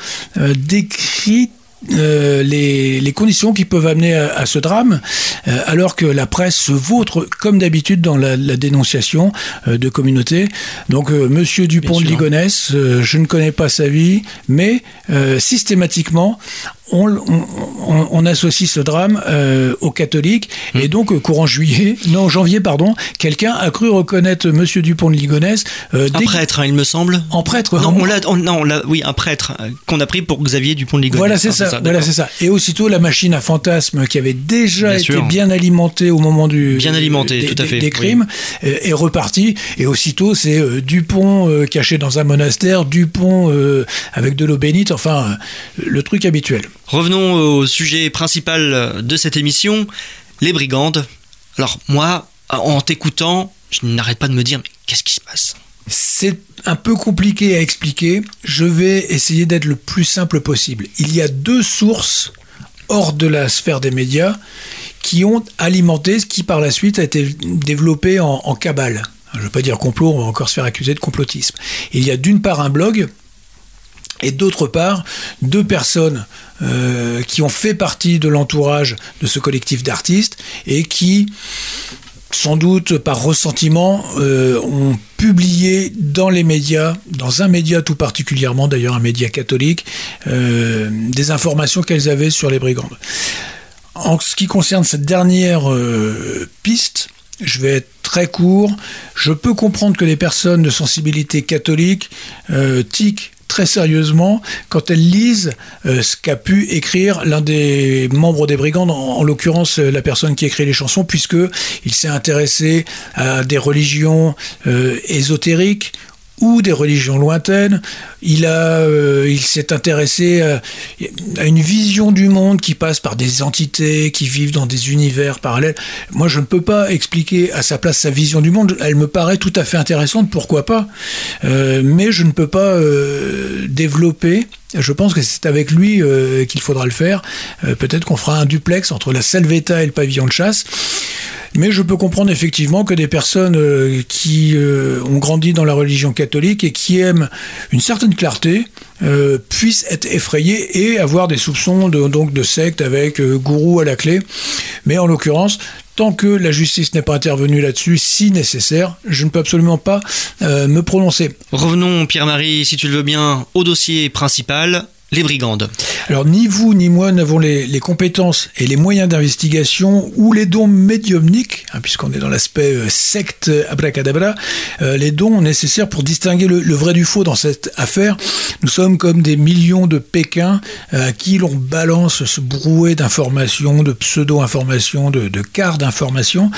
décrit euh, les, les conditions qui peuvent amener à, à ce drame, euh, alors que la presse se vautre comme d'habitude dans la, la dénonciation euh, de communautés. Donc Monsieur Dupont de Ligonnès, je ne connais pas sa vie, mais systématiquement on, on- on- on associe ce drame euh, aux catholiques et donc courant juillet, *laughs* non janvier pardon, quelqu'un a cru reconnaître Monsieur Dupont de Ligonnès euh, Un prêtre, hein, il me semble. en prêtre. Non, on l'a, non, on oui, un prêtre euh, qu'on a pris pour Xavier Dupont de Ligonnès. Voilà, c'est hein, ça. voilà, c'est ça. Et aussitôt, la machine à fantasmes qui avait déjà Bien été sûr. bien alimentée au moment du Bien alimentée, des, tout à fait, des crimes euh, est repartie. Et aussitôt, c'est Dupont caché dans un monastère, Dupont avec de l'eau bénite. Enfin, le truc habituel. Revenons au sujet principal de cette émission, les brigandes. Alors moi, en t'écoutant, je n'arrête pas de me dire, mais qu'est-ce qui se passe? C'est un peu compliqué à expliquer. Je vais essayer d'être le plus simple possible. Il y a deux sources hors de la sphère des médias qui ont alimenté ce qui par la suite a été développé en, en cabale. Je ne veux pas dire complot, on va encore se faire accuser de complotisme. Il y a d'une part un blog et d'autre part deux personnes euh, qui ont fait partie de l'entourage de ce collectif d'artistes et qui sans doute par ressentiment, euh, ont publié dans les médias, dans un média tout particulièrement, d'ailleurs un média catholique, euh, des informations qu'elles avaient sur les brigandes. En ce qui concerne cette dernière piste, je vais être très court. Je peux comprendre que des personnes de sensibilité catholique tiquent très sérieusement quand elles lisent euh, ce qu'a pu écrire l'un des membres des brigandes, en, en l'occurrence euh, la personne qui écrit les chansons, puisque il s'est intéressé à des religions euh, ésotériques ou des religions lointaines. Il a, euh, il s'est intéressé à, à une vision du monde qui passe par des entités qui vivent dans des univers parallèles. Moi, je ne peux pas expliquer à sa place sa vision du monde. Elle me paraît tout à fait intéressante, pourquoi pas. Euh, mais je ne peux pas euh, développer. Je pense que c'est avec lui euh, qu'il faudra le faire. Euh, Peut-être qu'on fera un duplex entre la Salvetta et le pavillon de chasse. Mais je peux comprendre effectivement que des personnes euh, qui ont grandi dans la religion catholique et qui aiment une certaine clarté euh, puissent être effrayées et avoir des soupçons de, donc de secte avec euh, gourou à la clé. Mais en l'occurrence, tant que la justice n'est pas intervenue là-dessus, si nécessaire, je ne peux absolument pas euh, me prononcer. Revenons, Pierre-Marie, si tu le veux bien, au dossier principal, les brigandes. Alors ni vous ni moi n'avons les, compétences et les moyens d'investigation ou les dons médiumniques, hein, puisqu'on est dans l'aspect euh, secte abracadabra, euh, les dons nécessaires pour distinguer le, vrai du faux dans cette affaire. Nous sommes comme des millions de Pékins euh, à qui l'on balance ce brouet d'informations, de pseudo-informations, de, de d'informations.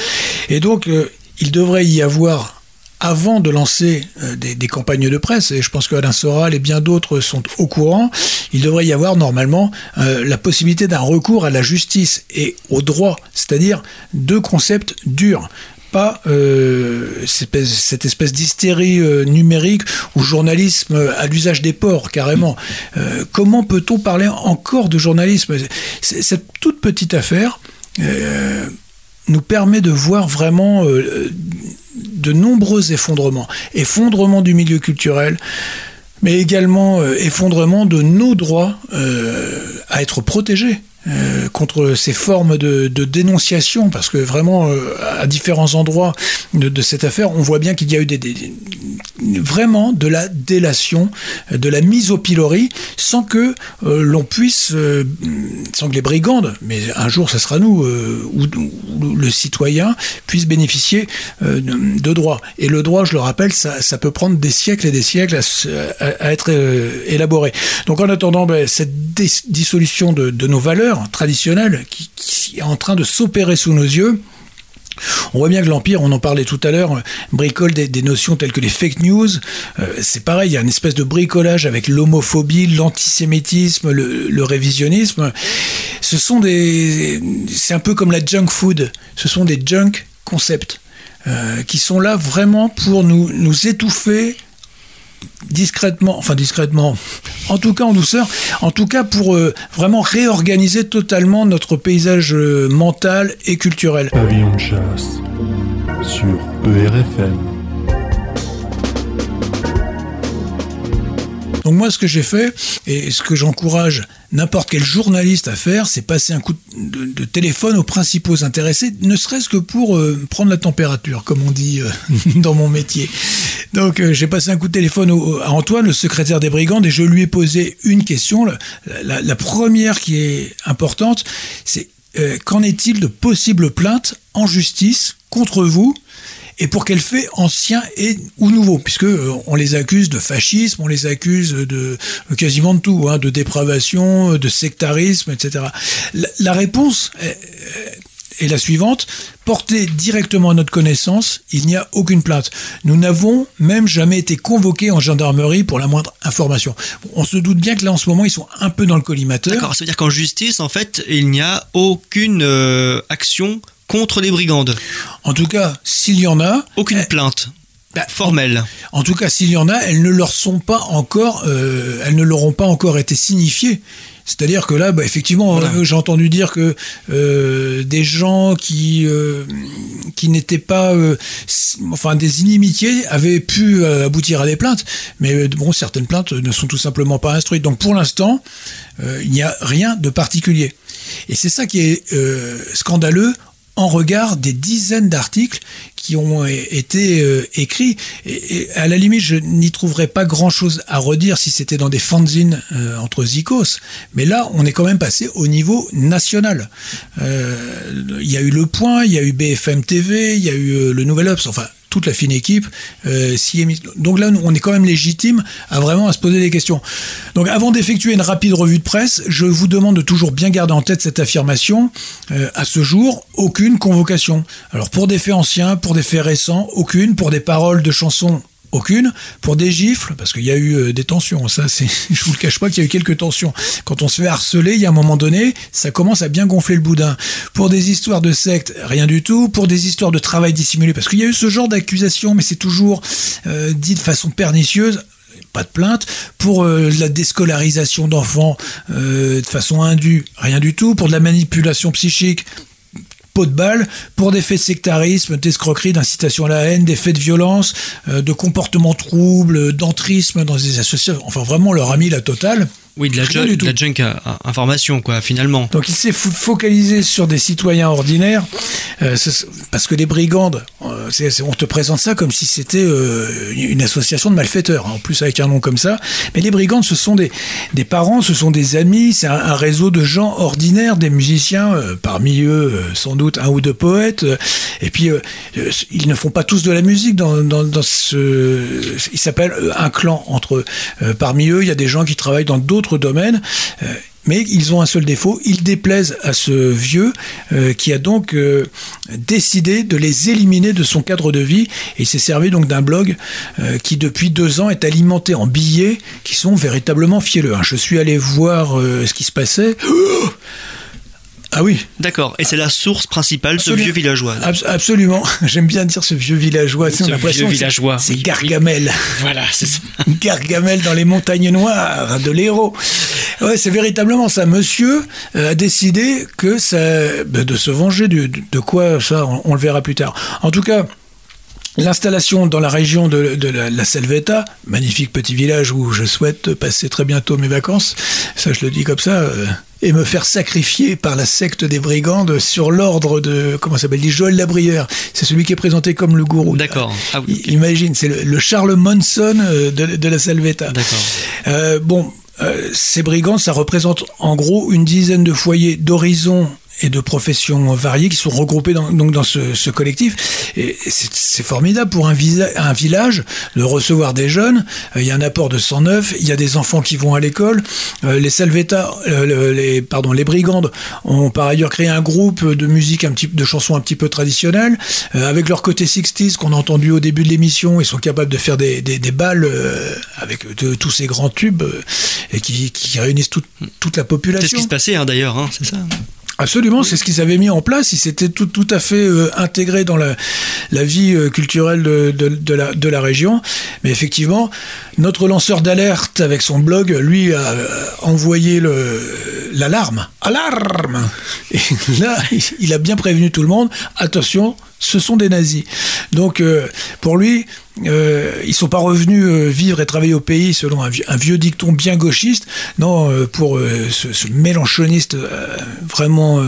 Et donc euh, il devrait y avoir avant de lancer euh, des, campagnes de presse, et je pense que Alain Soral et bien d'autres sont au courant, il devrait y avoir normalement euh, la possibilité d'un recours à la justice et au droit, c'est-à-dire deux concepts durs pas euh, cette espèce, d'hystérie numérique ou journalisme à l'usage des ports, carrément. Comment peut-on parler encore de journalisme? Cette toute petite affaire nous permet de voir vraiment euh, de nombreux effondrements. Effondrement du milieu culturel, mais également euh, effondrement de nos droits euh, à être protégés. Euh, contre ces formes de, dénonciation, parce que vraiment, euh, à différents endroits de, cette affaire, on voit bien qu'il y a eu vraiment de la délation, de la mise au pilori, sans que euh, l'on puisse, sans que les brigandes, mais un jour ce sera nous, ou, le citoyen, puisse bénéficier de, droits. Et le droit, je le rappelle, ça, peut prendre des siècles et des siècles à, être élaboré. Donc en attendant ben, cette dis- dissolution de nos valeurs traditionnelles qui, est en train de s'opérer sous nos yeux, on voit bien que l'Empire, on en parlait tout à l'heure, euh, bricole des, notions telles que les fake news. Euh, c'est pareil, il y a une espèce de bricolage avec l'homophobie, l'antisémitisme, le, le révisionnisme. Ce sont des. C'est un peu comme la junk food. Ce sont des junk concepts euh, qui sont là vraiment pour nous, nous étouffer discrètement, enfin discrètement, en tout cas en douceur, en tout cas pour euh, vraiment réorganiser totalement notre paysage euh, mental et culturel. E. Donc moi, ce que j'ai fait, et ce que j'encourage n'importe quel journaliste à faire, c'est passer un coup de, téléphone aux principaux intéressés, ne serait-ce que pour euh, prendre la température, comme on dit euh, *laughs* dans mon métier. Donc euh, j'ai passé un coup de téléphone à Antoine, le secrétaire des brigandes, et je lui ai posé une question. La, la- première qui est importante, c'est qu'en est-il de possibles plaintes en justice contre vous et pour quels faits anciens et ou nouveaux, puisque euh, on les accuse de fascisme, on les accuse de quasiment de tout, hein, de dépravation, de sectarisme, etc. La, réponse est, la suivante portée directement à notre connaissance, il n'y a aucune plainte. Nous n'avons même jamais été convoqués en gendarmerie pour la moindre information. On se doute bien que là en ce moment ils sont un peu dans le collimateur. D'accord, ça veut dire qu'en justice, en fait, il n'y a aucune euh, action contre les brigandes. En tout cas, s'il y en a, Aucune plainte bah, formelle. En tout cas, s'il y en a, elles ne leur sont pas encore, euh, elles ne leur ont pas encore été signifiées. C'est-à-dire que là, bah, effectivement, Voilà. euh, j'ai entendu dire que euh, des gens qui qui n'étaient pas, enfin, des inimitiés avaient pu aboutir à des plaintes, mais bon, certaines plaintes ne sont tout simplement pas instruites. Donc, pour l'instant, il n'y a rien de particulier. Et c'est ça qui est scandaleux en regard des dizaines d'articles qui ont é- été euh, écrits. Et, à la limite, je n'y trouverais pas grand-chose à redire si c'était dans des fanzines euh, entre zikos. Mais là, on est quand même passé au niveau national. Euh, Il y a eu Le Point, il y a eu BFM TV, il y a eu euh, le Nouvel Obs, enfin toute la fine équipe euh. Donc là, on est quand même légitime à vraiment à se poser des questions. Donc avant d'effectuer une rapide revue de presse, je vous demande de toujours bien garder en tête cette affirmation. Euh, à ce jour, aucune convocation. Alors pour des faits anciens, pour des faits récents, aucune. Pour des paroles de chansons, aucune. Pour des gifles, parce qu'il y a eu euh, des tensions, ça, c'est, *laughs* je vous le cache pas qu'il y a eu quelques tensions. Quand on se fait harceler, il y a un moment donné, ça commence à bien gonfler le boudin. Pour des histoires de secte, rien du tout. Pour des histoires de travail dissimulé, parce qu'il y a eu ce genre d'accusation, mais c'est toujours euh, dit de façon pernicieuse pas de plainte. Pour euh, la déscolarisation d'enfants de façon indue, rien du tout. Pour de la manipulation psychique, de balle. Pour des faits de sectarisme, d'escroquerie, d'incitation à la haine, des faits de violence, euh, de comportements troubles, d'entrisme dans des associations. Enfin, vraiment, leur a mis la totale. Oui, de la, du de la junk à- à information, quoi, finalement. Donc il s'est fo- focalisé sur des citoyens ordinaires, euh, ce- parce que les brigandes, euh, on te présente ça comme si c'était euh, une association de malfaiteurs, hein, en plus avec un nom comme ça. Mais les brigandes, ce sont des, des parents, ce sont des amis, c'est un, un réseau de gens ordinaires, des musiciens, euh, parmi eux euh, sans doute un ou deux poètes. euh, et puis euh, euh, ils ne font pas tous de la musique dans, dans, dans ce... Il s'appelle euh, un clan entre eux. Euh, parmi eux, il y a des gens qui travaillent dans d'autres domaines. euh, mais ils ont un seul défaut, ils déplaisent à ce vieux euh, qui a donc euh, décidé de les éliminer de son cadre de vie et s'est servi donc d'un blog qui depuis deux ans est alimenté en billets qui sont véritablement fielleux. hein. Je suis allé voir ce qui se passait. Ah oui, D'accord, et c'est la source principale, ce Absolument. vieux villageois. Abs- absolument. *laughs* J'aime bien dire ce vieux villageois. Ce a l'impression c'est- villageois, C'est oui, Gargamel. Voilà, c'est ça. *laughs* Gargamel dans les montagnes noires de l'héros. Ouais, c'est véritablement ça. Monsieur euh, a décidé que ça, bah, de se venger du- de, de quoi ça, on, on le verra plus tard. En tout cas. L'installation dans la région de, de la, la Selvetta, magnifique petit village où je souhaite passer très bientôt mes vacances, ça je le dis comme ça, euh, et me faire sacrifier par la secte des brigandes sur l'ordre de, comment ça s'appelle, dit Joël Labrière. C'est celui qui est présenté comme le gourou. D'accord. Ah Imagine, c'est le, le Charles Monson euh, de, de la Salvetta. D'accord. Euh, bon, euh, ces brigands, ça représente en gros une dizaine de foyers d'horizons et de professions variées qui sont regroupés dans, donc dans ce, collectif. Et c'est c'est formidable pour un, village de recevoir des jeunes. Euh, Il y a un apport de 109, il y a des enfants qui vont à l'école. Euh, les Salvetta, euh, le- les, pardon, les Brigandes ont par ailleurs créé un groupe de musique, un petit, de chansons un petit peu traditionnelles. Avec leur côté 60s qu'on a entendu au début de l'émission, ils sont capables de faire des, des, balles avec tous ces grands tubes et qui, qui réunissent toute- la C'est population. ce qui se passait hein, d'ailleurs, hein, c'est ça. Absolument, c'est ce qu'ils avaient mis en place. Ils s'étaient tout, tout à fait euh, intégrés dans la, la vie euh, culturelle de, de, la, de la région. Mais effectivement, notre lanceur d'alerte avec son blog, lui, a euh, envoyé l'alarme. Alarme Et là, *laughs* il a bien prévenu tout le monde. Attention, ce sont des nazis. Donc, euh, pour lui, euh, ils sont pas revenus euh, vivre et travailler au pays selon un vieux, un vieux dicton bien gauchiste. Non, euh, pour ce, ce mélanchoniste vraiment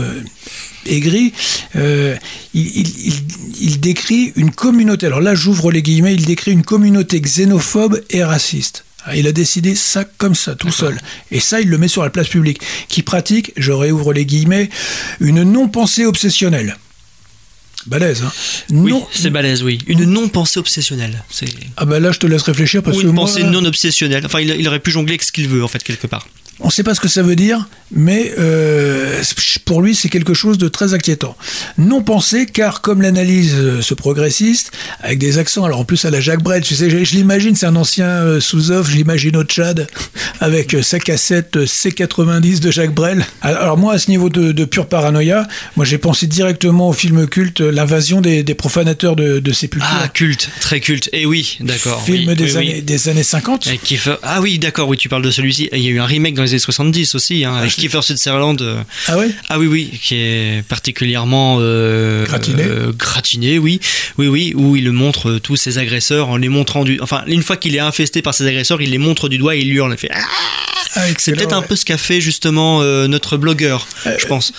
aigri, il, il- il- il décrit une communauté. Alors là, j'ouvre les guillemets. Il décrit une communauté xénophobe et raciste. Ah, Il a décidé ça comme ça, tout seul. Et ça, il le met sur la place publique. Qui pratique, je réouvre les guillemets, une non-pensée obsessionnelle. Balèze, hein Oui, Non- c'est balèze, oui. Une non-pensée obsessionnelle. Ah bah là, je te laisse réfléchir parce ou que une moi, pensée non obsessionnelle. Enfin, il, il aurait pu jongler avec ce qu'il veut, en fait, quelque part. On ne sait pas ce que ça veut dire, mais euh, pour lui, c'est quelque chose de très inquiétant. Non pensé, car comme l'analyse euh, ce progressiste, avec des accents, alors en plus à la Jacques Brel, tu sais, je, je l'imagine, c'est un ancien euh, sous-off, je l'imagine au Tchad, avec euh, sa cassette euh, C90 de Jacques Brel. Alors moi, à ce niveau de, de pure paranoïa, moi j'ai pensé directement au film culte L'invasion des, des profanateurs de, de sépultures. Ah, culte, très culte. Et oui, d'accord. film oui, des, oui, oui. années, des années 50. Avec Kiefer- Ah oui, d'accord, oui, tu parles de celui-ci. Il y a eu un remake dans les années 70 aussi, hein, avec je- Kiefer Sutherland. euh, Ah oui? Ah oui, oui, qui est particulièrement euh, Gratiné. euh, gratiné, oui, oui, oui, où il montre tous ses agresseurs en les montrant du. Enfin, une fois qu'il est infesté par ses agresseurs, il les montre du doigt et il hurle. Il fait. Ah Ah, c'est peut-être un peu ce qu'a fait justement euh, notre blogueur, je pense.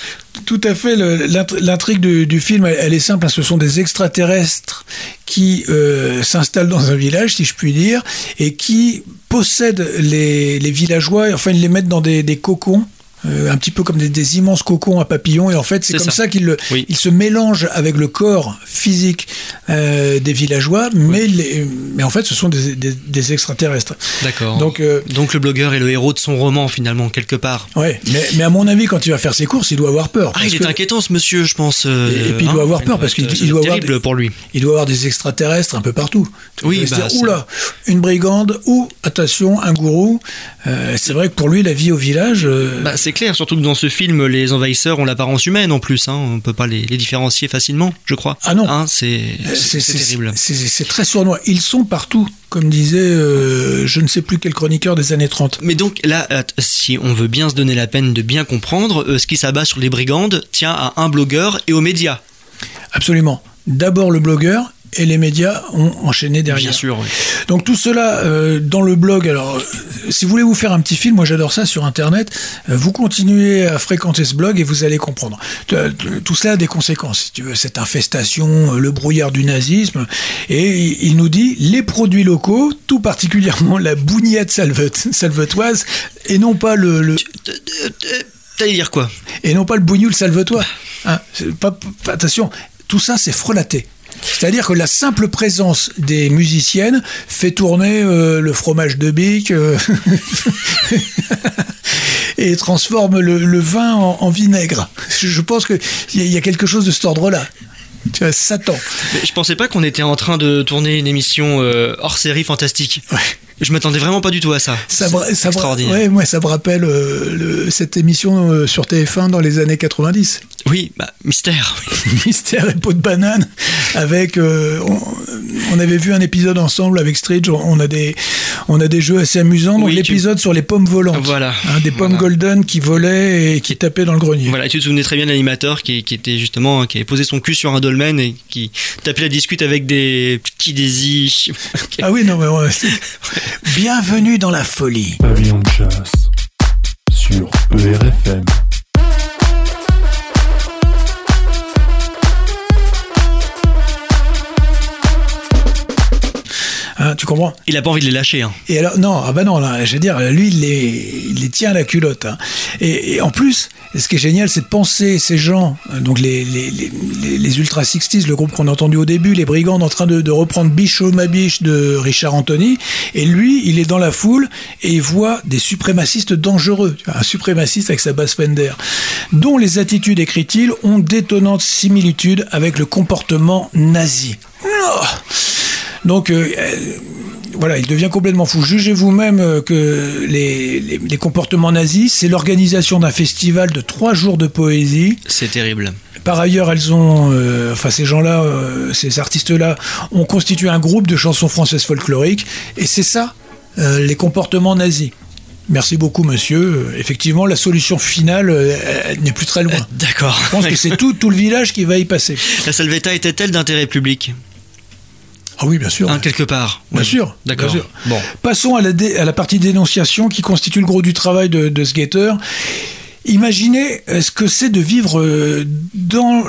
Tout à fait. L'intrigue du, film, elle, est simple. hein. Ce sont des extraterrestres qui euh, s'installent dans un village, si je puis dire, et qui possèdent les, villageois. Enfin, ils les mettent dans des cocons. Euh, un petit peu comme des, des immenses cocons à papillons et en fait c'est comme ça, ça. qu'ils le- Oui. se mélangent avec le corps physique euh, des villageois mais, les- mais en fait ce sont des, des- des extraterrestres D'accord. donc euh, Donc le blogueur est le héros de son roman finalement quelque part. ouais mais, mais à mon avis quand il va faire ses courses il doit avoir peur Ah, il est que- inquiétant ce monsieur, je pense. Et, puis il hein. doit avoir peur parce qu'il doit avoir des- pour lui. Il doit avoir des extraterrestres un peu partout. Oui, bah, oula, une brigande ou attention, un gourou. C'est vrai que pour lui, la vie au village. Bah, c'est clair, surtout que dans ce film, les envahisseurs ont l'apparence humaine en plus. Hein. On peut pas les, les différencier facilement, je crois. Ah non. Hein, c'est euh, c'est- c'est terrible. c'est- C'est très sournois. Ils sont partout, comme disait euh, je ne sais plus quel chroniqueur des années 30. Mais donc là, euh, si on veut bien se donner la peine de bien comprendre, euh, ce qui s'abat sur les brigandes tient à un blogueur et aux médias. Absolument. D'abord le blogueur et les médias ont enchaîné derrière. Bien sûr, oui. Donc tout cela euh, dans le blog. Alors, euh, si vous voulez vous faire un petit film, moi j'adore ça sur Internet. euh, vous continuez à fréquenter ce blog et vous allez comprendre. Tout cela a des conséquences. Si tu veux, cette infestation, le brouillard du nazisme, et il nous dit les produits locaux, tout particulièrement la bougnette salvet- salvetoise, et non pas le, le T'allais dire quoi? et non pas le bougnoul salvetois. Hein, pas- attention, tout ça c'est frelaté. C'est-à-dire que la simple présence des musiciennes fait tourner euh, le fromage de bique euh, *laughs* et transforme le, le vin en, en vinaigre. Je pense qu'il y, y a quelque chose de cet ordre-là. Tu vois, Satan. Mais je pensais pas qu'on était en train de tourner une émission euh, hors série fantastique. Je m'attendais vraiment pas du tout à ça. Ça, ça, extraordinaire. ouais, moi, ça me rappelle euh, le- cette émission euh, sur TF1 dans les années 90. Oui, bah, mystère. *laughs* Mystère et peau de banane avec euh, on, on avait vu un épisode ensemble avec Stridge on, a des on a des jeux assez amusants donc Oui, tu- l'épisode sur les pommes volantes Voilà. Hein, des pommes Voilà. golden qui volaient et qui tapaient dans le grenier Voilà, tu te souvenais très bien de l'animateur qui, qui était justement, qui avait posé son cul sur un dolmen et qui tapait la discute avec des petits désirs. ah oui non mais ouais, *laughs* bienvenue dans la folie Pavillon de chasse sur ERFM. Hein, tu comprends Il a pas envie de les lâcher. Hein. Et alors, non, ah bah non, là, je veux dire, lui, il les, il les tient à la culotte. hein. Et, et en plus, ce qui est génial, c'est de penser ces gens, donc les, les, les, les- Ultra 60s, le groupe qu'on a entendu au début, les Brigands, en train de, de reprendre Bichot ma biche de Richard Anthony. Et lui, il est dans la foule et il voit des suprémacistes dangereux. Un suprémaciste avec sa basse Fender, dont les attitudes, écrit-il, ont d'étonnantes similitudes avec le comportement nazi. Oh donc, euh, euh, voilà, il devient complètement fou. Jugez vous-même euh, que les, les- les comportements nazis, c'est l'organisation d'un festival de trois jours de poésie. C'est terrible. Par ailleurs, elles ont, euh, enfin ces gens-là, euh, ces artistes-là, ont constitué un groupe de chansons françaises folkloriques, et c'est ça, euh, les comportements nazis. Merci beaucoup, monsieur. Effectivement, la solution finale euh, n'est plus très loin. D'accord. Je pense que c'est *laughs* tout, tout le village qui va y passer. La Salvetta était-elle d'intérêt public? Ah oui, bien sûr. Hein, quelque part. Bien Oui. sûr. D'accord. bien sûr. Bon. Passons à la, dé- à la partie dénonciation qui constitue le gros du travail de, de ce guetteur. Imaginez euh, ce que c'est de vivre euh, dans,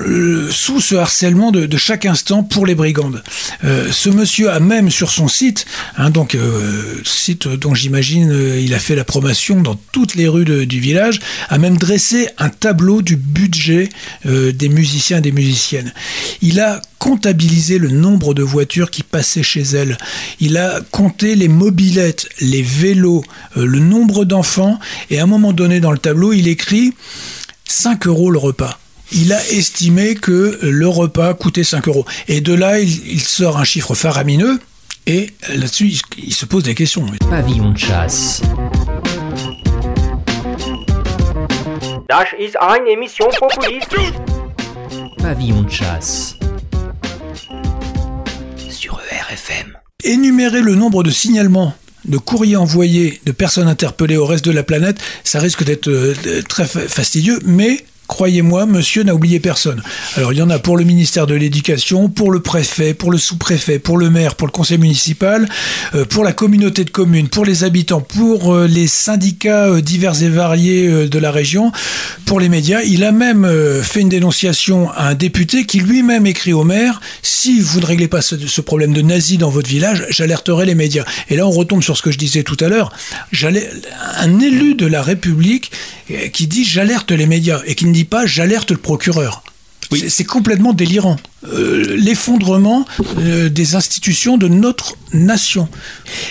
sous ce harcèlement de, de chaque instant pour les brigandes. Euh, ce monsieur a même sur son site, hein, donc euh, site dont j'imagine euh, il a fait la promotion dans toutes les rues du village, a même dressé un tableau du budget des musiciens et des musiciennes. Il a comptabilisé le nombre de voitures qui passaient chez elle. Il a compté les mobilettes, les vélos, le nombre d'enfants, et à un moment donné dans le tableau, il écrit 5 euros le repas. Il a estimé que le repas coûtait 5 euros. Et de là, il, il sort un chiffre faramineux, et là-dessus, il, il se pose des questions. Pavillon de chasse. Das ist eine Emission Populist. Pavillon de chasse. Sur ERFM. Énumérer le nombre de signalements de courriers envoyés de personnes interpellées au reste de la planète, ça risque d'être euh, très fa- fastidieux, mais croyez-moi, monsieur n'a oublié personne. Alors il y en a pour le ministère de l'Éducation, pour le préfet, pour le sous-préfet, pour le maire, pour le conseil municipal, euh, pour la communauté de communes, pour les habitants, pour euh, les syndicats euh, divers et variés de la région, pour les médias. Il a même fait une dénonciation à un député qui lui-même écrit au maire si vous ne réglez pas ce, problème de nazis dans votre village, j'alerterai les médias. Et là, on retombe sur ce que je disais tout à l'heure. Un élu de la République qui dit j'alerte les médias et qui ne dit pas j'alerte le procureur. C'est- C'est complètement délirant. Euh, L'effondrement euh, des institutions de notre nation.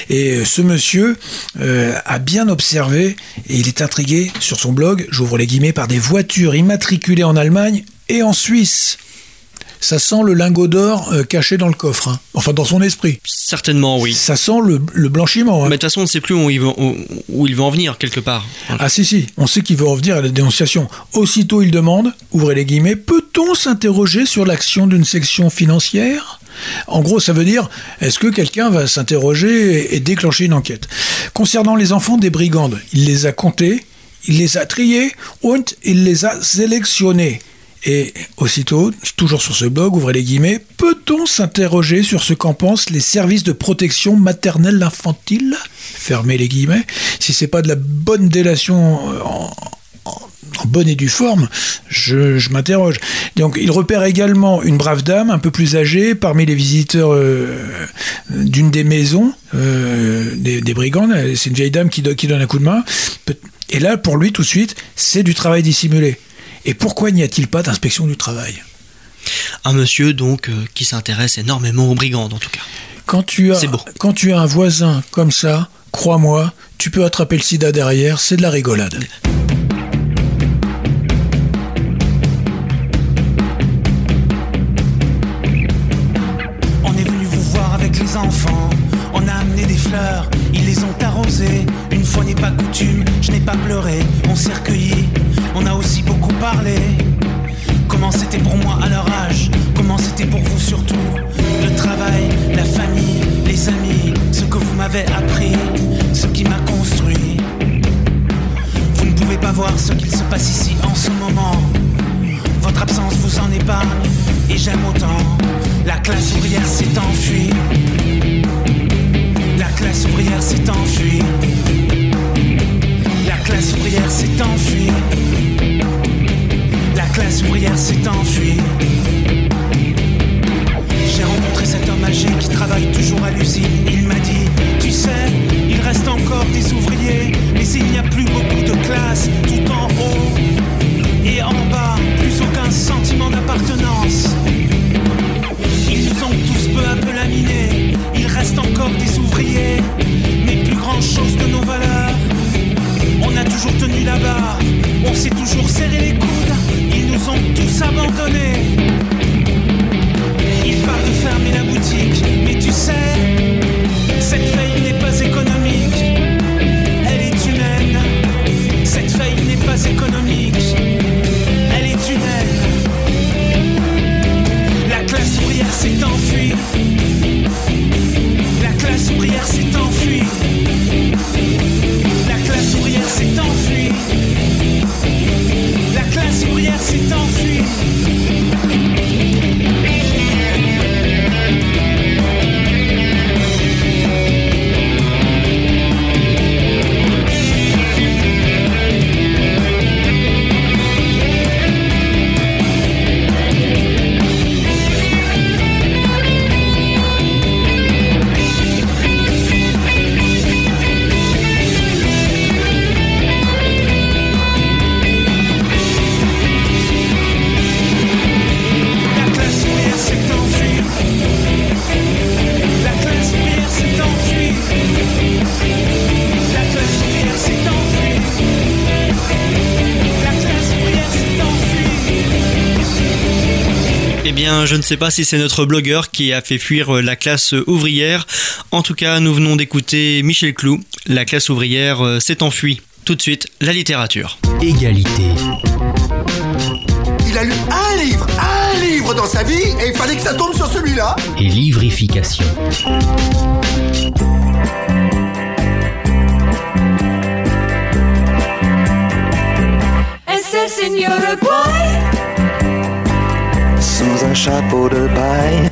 Et euh, ce monsieur euh, a bien observé et il est intrigué sur son blog, j'ouvre les guillemets, par des voitures immatriculées en Allemagne et en Suisse. Ça sent le lingot d'or euh, caché dans le coffre, hein. enfin dans son esprit. Certainement, oui. Ça sent le, le blanchiment. hein. Mais de toute façon, on ne sait plus où il, veut, où, où il veut en venir, quelque part. Ah si si, on sait qu'il veut revenir à la dénonciation. Aussitôt il demande, ouvrez les guillemets, peut-on s'interroger sur l'action d'une section financière? En gros, ça veut dire, est-ce que quelqu'un va s'interroger et- et déclencher une enquête? Concernant les enfants des brigandes, il les a comptés, il les a triés, und il les a sélectionnés. Et aussitôt, toujours sur ce blog, ouvrez les guillemets, peut-on s'interroger sur ce qu'en pensent les services de protection maternelle infantile? Fermez les guillemets. Si c'est pas de la bonne délation euh, en, bonne et due forme, je, m'interroge. Donc, il repère également une brave dame, un peu plus âgée, parmi les visiteurs euh, d'une des maisons euh, des, brigands. C'est une vieille dame qui, qui donne un coup de main. Et là, pour lui, tout de suite, c'est du travail dissimulé. Et pourquoi n'y a-t-il pas d'inspection du travail? Un monsieur, donc, euh, qui s'intéresse énormément aux brigandes, en tout cas. quand tu, as, quand tu as un voisin comme ça, crois-moi, tu peux attraper le sida derrière, c'est de la rigolade. On est venu vous voir avec les enfants. On a amené des fleurs, ils les ont arrosées. Une fois n'est pas coutume, je n'ai pas pleuré. On s'est a aussi beaucoup parlé. Comment c'était pour moi à leur âge, comment c'était pour vous surtout. Le travail, la famille, les amis, ce que vous m'avez appris, ce qui m'a construit. Vous ne pouvez pas voir ce qu'il se passe ici en ce moment. Votre absence vous en épargne et j'aime autant. La classe ouvrière s'est enfuie. La classe ouvrière s'est enfuie. La classe ouvrière s'est enfuie. La classe ouvrière s'est enfuie. J'ai rencontré cet homme âgé qui travaille toujours à l'usine. Il m'a dit, tu sais, il reste encore des ouvriers, mais il n'y a plus beaucoup de classes tout en haut et en bas, plus aucun sentiment d'appartenance. Ils nous ont tous peu à peu laminés. Il reste encore des ouvriers, mais plus grand chose de nos valeurs. On a toujours tenu là-bas, on s'est toujours serré les coudes nous ont tous abandonnés. Il parle de fermer la boutique, mais tu sais, cette faillite n'est pas économique. Elle est humaine. Cette faille n'est pas économique. Elle est humaine. La classe ouvrière s'est enfuie. Je ne sais pas si c'est notre blogueur qui a fait fuir la classe ouvrière. En tout cas, nous venons d'écouter Michel Clou. La classe ouvrière euh, s'est enfuie. Tout de suite, la littérature. Égalité. Il a lu un livre, un livre dans sa vie et il fallait que ça tombe sur celui-là. Et livrification. Es el señor Boy. Chapeau de paille,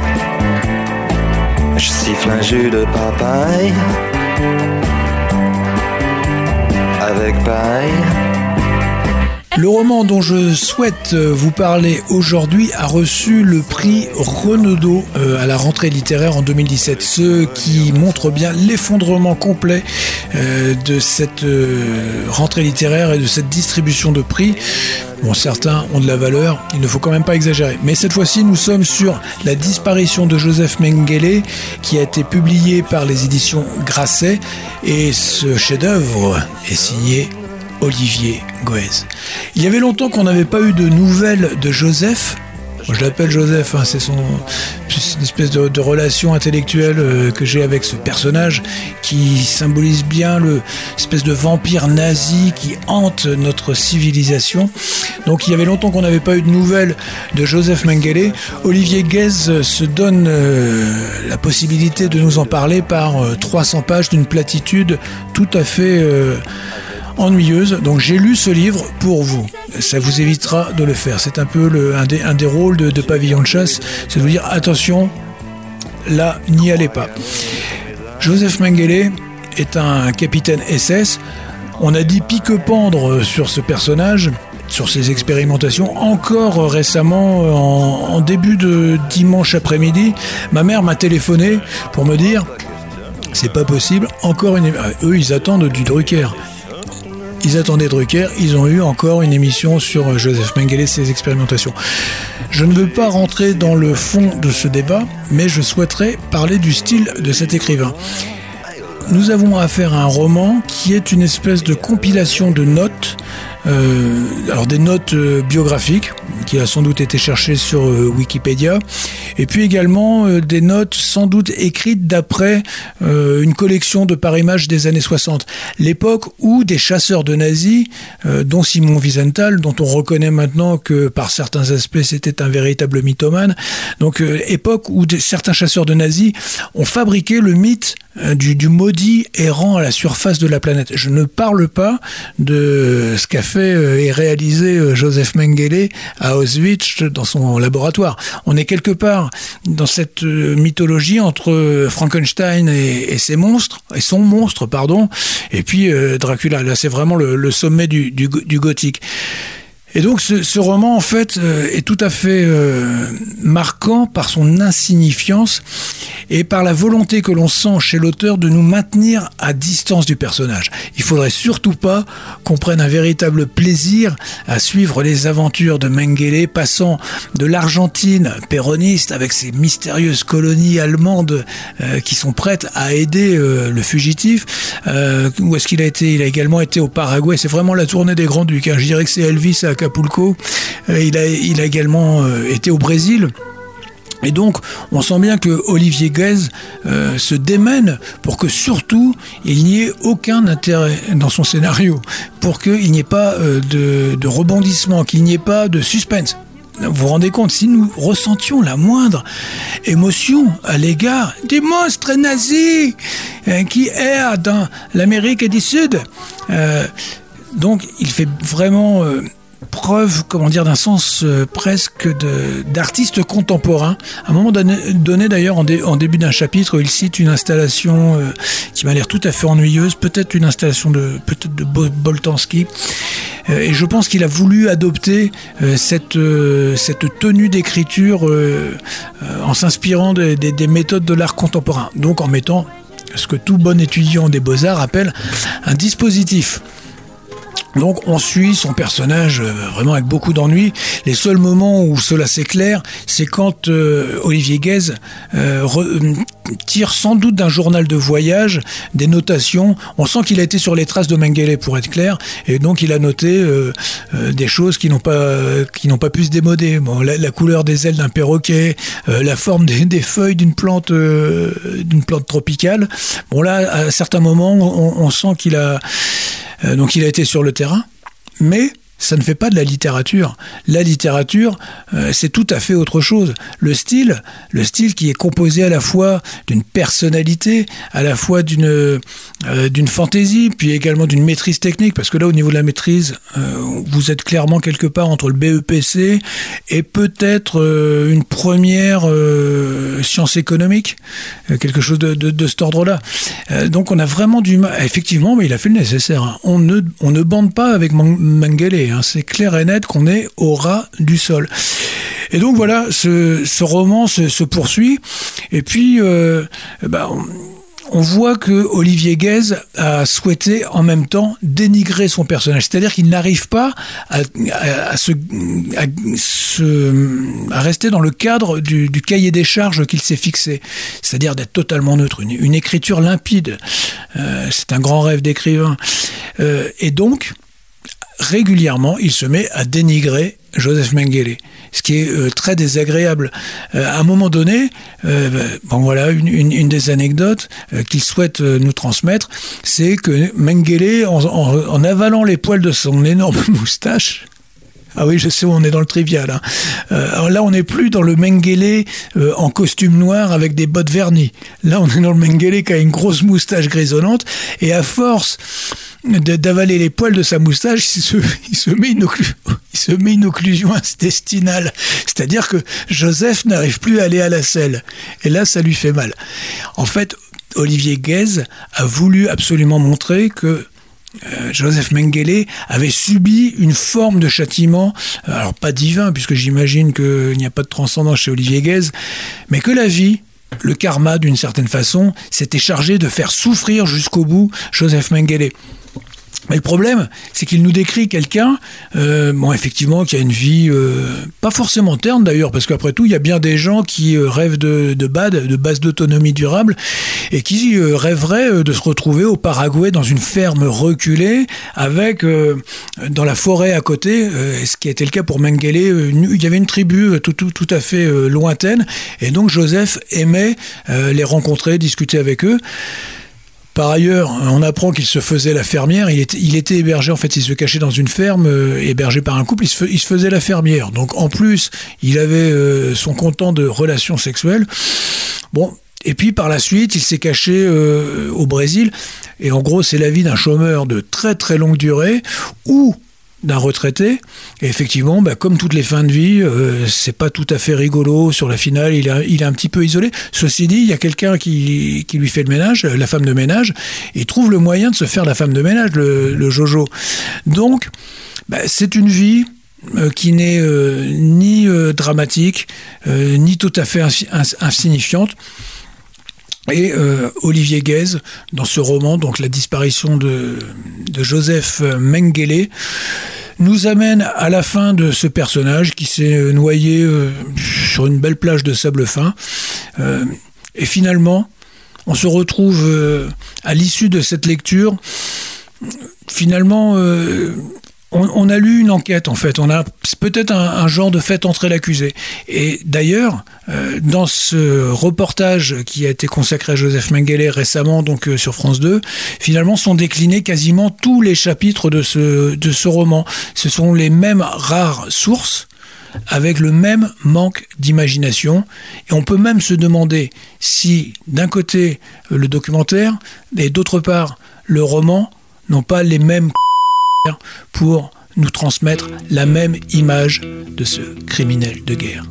je siffle un jus de papaye. Avec paille. Le roman dont je souhaite euh, vous parler aujourd'hui a reçu le prix Renaudot euh, à la rentrée littéraire en 2017, ce qui montre bien l'effondrement complet euh, de cette rentrée littéraire et de cette distribution de prix. Bon, certains ont de la valeur, il ne faut quand même pas exagérer. Mais cette fois-ci, nous sommes sur la disparition de Joseph Mengele, qui a été publié par les éditions Grasset, et ce chef-d'œuvre est signé Olivier Goez. Il y avait longtemps qu'on n'avait pas eu de nouvelles de Joseph. Je l'appelle Joseph, hein, c'est une espèce de, relation intellectuelle euh, que j'ai avec ce personnage qui symbolise bien le espèce de vampire nazi qui hante notre civilisation. Donc il y avait longtemps qu'on n'avait pas eu de nouvelles de Joseph Mengele. Olivier Guez euh, se donne euh, la possibilité de nous en parler par euh, 300 pages d'une platitude tout à fait ennuyeuse. Donc j'ai lu ce livre pour vous. Ça vous évitera de le faire. C'est un peu un, des, rôles de, pavillon de chasse, c'est de vous dire attention, là, n'y allez pas. Joseph Mengele est un capitaine SS. On a dit pique-pendre sur ce personnage, sur ses expérimentations. Encore récemment, en, en début de dimanche après-midi, ma mère m'a téléphoné pour me dire c'est pas possible, encore une. ah, Eux, ils attendent du Drucker. Ils attendaient Drucker, ils ont eu encore une émission sur euh, Joseph Mengele et ses expérimentations. Je ne veux pas rentrer dans le fond de ce débat, mais je souhaiterais parler du style de cet écrivain. Nous avons affaire à un roman qui est une espèce de compilation de notes, euh, alors des notes euh, biographiques, qui a sans doute été cherchées sur euh, Wikipédia, et puis également euh, des notes sans doute écrites d'après euh, une collection de par images des années 60, l'époque où des chasseurs de nazis, dont Simon Wiesenthal, dont on reconnaît maintenant que par certains aspects c'était un véritable mythomane, donc époque où certains chasseurs de nazis ont fabriqué le mythe du, du maudit errant à la surface de la planète. Je ne parle pas de ce qu'a fait euh, et réalisé euh, Joseph Mengele à Auschwitz dans son laboratoire. On est quelque part dans cette euh, mythologie entre euh, Frankenstein et, et ses monstres, et son monstre, pardon, et puis euh, Dracula. Là, c'est vraiment le, le sommet du, du, du gothique. Et donc ce, roman en fait euh, est tout à fait euh, marquant par son insignifiance et par la volonté que l'on sent chez l'auteur de nous maintenir à distance du personnage. Il faudrait surtout pas qu'on prenne un véritable plaisir à suivre les aventures de Mengele passant de l'Argentine péroniste avec ses mystérieuses colonies allemandes euh, qui sont prêtes à aider le fugitif. Où est-ce qu'il a été? Il a également été au Paraguay. C'est vraiment la tournée des Grands Ducs. hein. Je dirais que c'est Elvis à Euh, il, a, également euh, été au Brésil. Et donc, on sent bien que Olivier Guez euh, se démène pour que surtout il n'y ait aucun intérêt dans son scénario, pour qu'il n'y ait pas de, rebondissement, qu'il n'y ait pas de suspense. Vous vous rendez compte, si nous ressentions la moindre émotion à l'égard des monstres nazis qui errent dans l'Amérique du Sud, donc il fait vraiment preuve, comment dire, d'un sens euh, presque d'artiste contemporain. À un moment donné, d'ailleurs, en, dé- en début d'un chapitre, il cite une installation euh, qui m'a l'air tout à fait ennuyeuse, peut-être une installation de peut-être de Bo- Boltanski. Euh, et je pense qu'il a voulu adopter cette, tenue d'écriture en s'inspirant des méthodes de l'art contemporain. Donc en mettant ce que tout bon étudiant des beaux-arts appelle un dispositif. Donc on suit son personnage euh, vraiment avec beaucoup d'ennui. Les seuls moments où cela s'éclaire, c'est quand euh, Olivier Guez euh, re- tire sans doute d'un journal de voyage des notations. On sent qu'il a été sur les traces de Mengele pour être clair, et donc il a noté des choses qui n'ont pas qui n'ont pas pu se démoder. Bon, la, couleur des ailes d'un perroquet, la forme des, feuilles d'une plante d'une plante tropicale. Bon là, à certains moments, on, sent qu'il a donc il a été sur le terrain, mais ça ne fait pas de la littérature. La littérature, euh, c'est tout à fait autre chose. Le style, le style qui est composé à la fois d'une personnalité, à la fois d'une euh, fantaisie, puis également d'une maîtrise technique, parce que là, au niveau de la maîtrise, euh, vous êtes clairement quelque part entre le BEPC et peut-être une première science économique, quelque chose de, de, cet ordre-là. Donc on a vraiment du mal. Effectivement, mais il a fait le nécessaire. hein. On ne, on ne bande pas avec Mengele. Hein. C'est clair et net qu'on est au ras du sol. Et donc voilà, ce, roman se, poursuit. Et puis, euh, bah, on, voit que Olivier Guez a souhaité en même temps dénigrer son personnage. C'est-à-dire qu'il n'arrive pas à, se, rester dans le cadre du, cahier des charges qu'il s'est fixé. C'est-à-dire d'être totalement neutre, une, une écriture limpide. Euh, C'est un grand rêve d'écrivain. Euh, et donc, régulièrement, il se met à dénigrer Joseph Mengele, ce qui est euh, très désagréable. Euh, à un moment donné, euh, bon voilà, une, des anecdotes qu'il souhaite nous transmettre, c'est que Mengele, en, en- en avalant les poils de son énorme *laughs* moustache, ah oui, je sais où on est dans le trivial. hein. Euh, alors là, on n'est plus dans le Mengele euh, en costume noir avec des bottes vernies. Là, on est dans le Mengele qui a une grosse moustache grisonnante. Et à force d'avaler les poils de sa moustache, il se, *laughs* il se met une, occlu- il se met une occlusion intestinale. C'est-à-dire que Joseph n'arrive plus à aller à la selle. Et là, ça lui fait mal. En fait, Olivier Guez a voulu absolument montrer que euh, Joseph Mengele avait subi une forme de châtiment, euh, alors pas divin, puisque j'imagine qu'il n'y a pas de transcendance chez Olivier Guez, mais que la vie, le karma d'une certaine façon, s'était chargé de faire souffrir jusqu'au bout Joseph Mengele. Mais le problème, c'est qu'il nous décrit quelqu'un, euh, bon, effectivement, qui a une vie euh, pas forcément terne d'ailleurs, parce qu'après tout, il y a bien des gens qui euh, rêvent de, de de base d'autonomie durable, et qui rêveraient de se retrouver au Paraguay dans une ferme reculée, avec dans la forêt à côté, ce qui était le cas pour Mengele, il y avait une tribu tout, tout, tout à fait lointaine, et donc Joseph aimait les rencontrer, discuter avec eux. Par ailleurs, on apprend qu'il se faisait la fermière. Il était, hébergé, en fait, il se cachait dans une ferme, euh, hébergé par un couple. Il se, faisait la fermière. Donc, en plus, il avait euh, son content de relations sexuelles. Bon. Et puis par la suite, il s'est caché euh, au Brésil. Et en gros, c'est la vie d'un chômeur de très très longue durée ou d'un retraité. Et effectivement, bah, comme toutes les fins de vie, euh, c'est pas tout à fait rigolo. Sur la finale, il est, il est un petit peu isolé. Ceci dit, il y a quelqu'un qui, qui lui fait le ménage, la femme de ménage. Il trouve le moyen de se faire la femme de ménage, le, le Jojo. Donc, bah, c'est une vie euh, qui n'est euh, ni euh, dramatique, euh, ni tout à fait insi- ins- insignifiante. Et euh, Olivier Guez, dans ce roman, donc la disparition de, Joseph Mengele, nous amène à la fin de ce personnage qui s'est euh, noyé euh, sur une belle plage de sable fin. Et finalement, on se retrouve à l'issue de cette lecture. Finalement, on, a lu une enquête en fait. On a peut-être un, un genre de fait entrer l'accusé. Et d'ailleurs, euh, dans ce reportage qui a été consacré à Joseph Mengele récemment, donc euh, sur France 2, finalement sont déclinés quasiment tous les chapitres de ce, de ce roman. Ce sont les mêmes rares sources avec le même manque d'imagination. Et on peut même se demander si, d'un côté, le documentaire et d'autre part, le roman n'ont pas les mêmes pour nous transmettre la même image de ce criminel de guerre.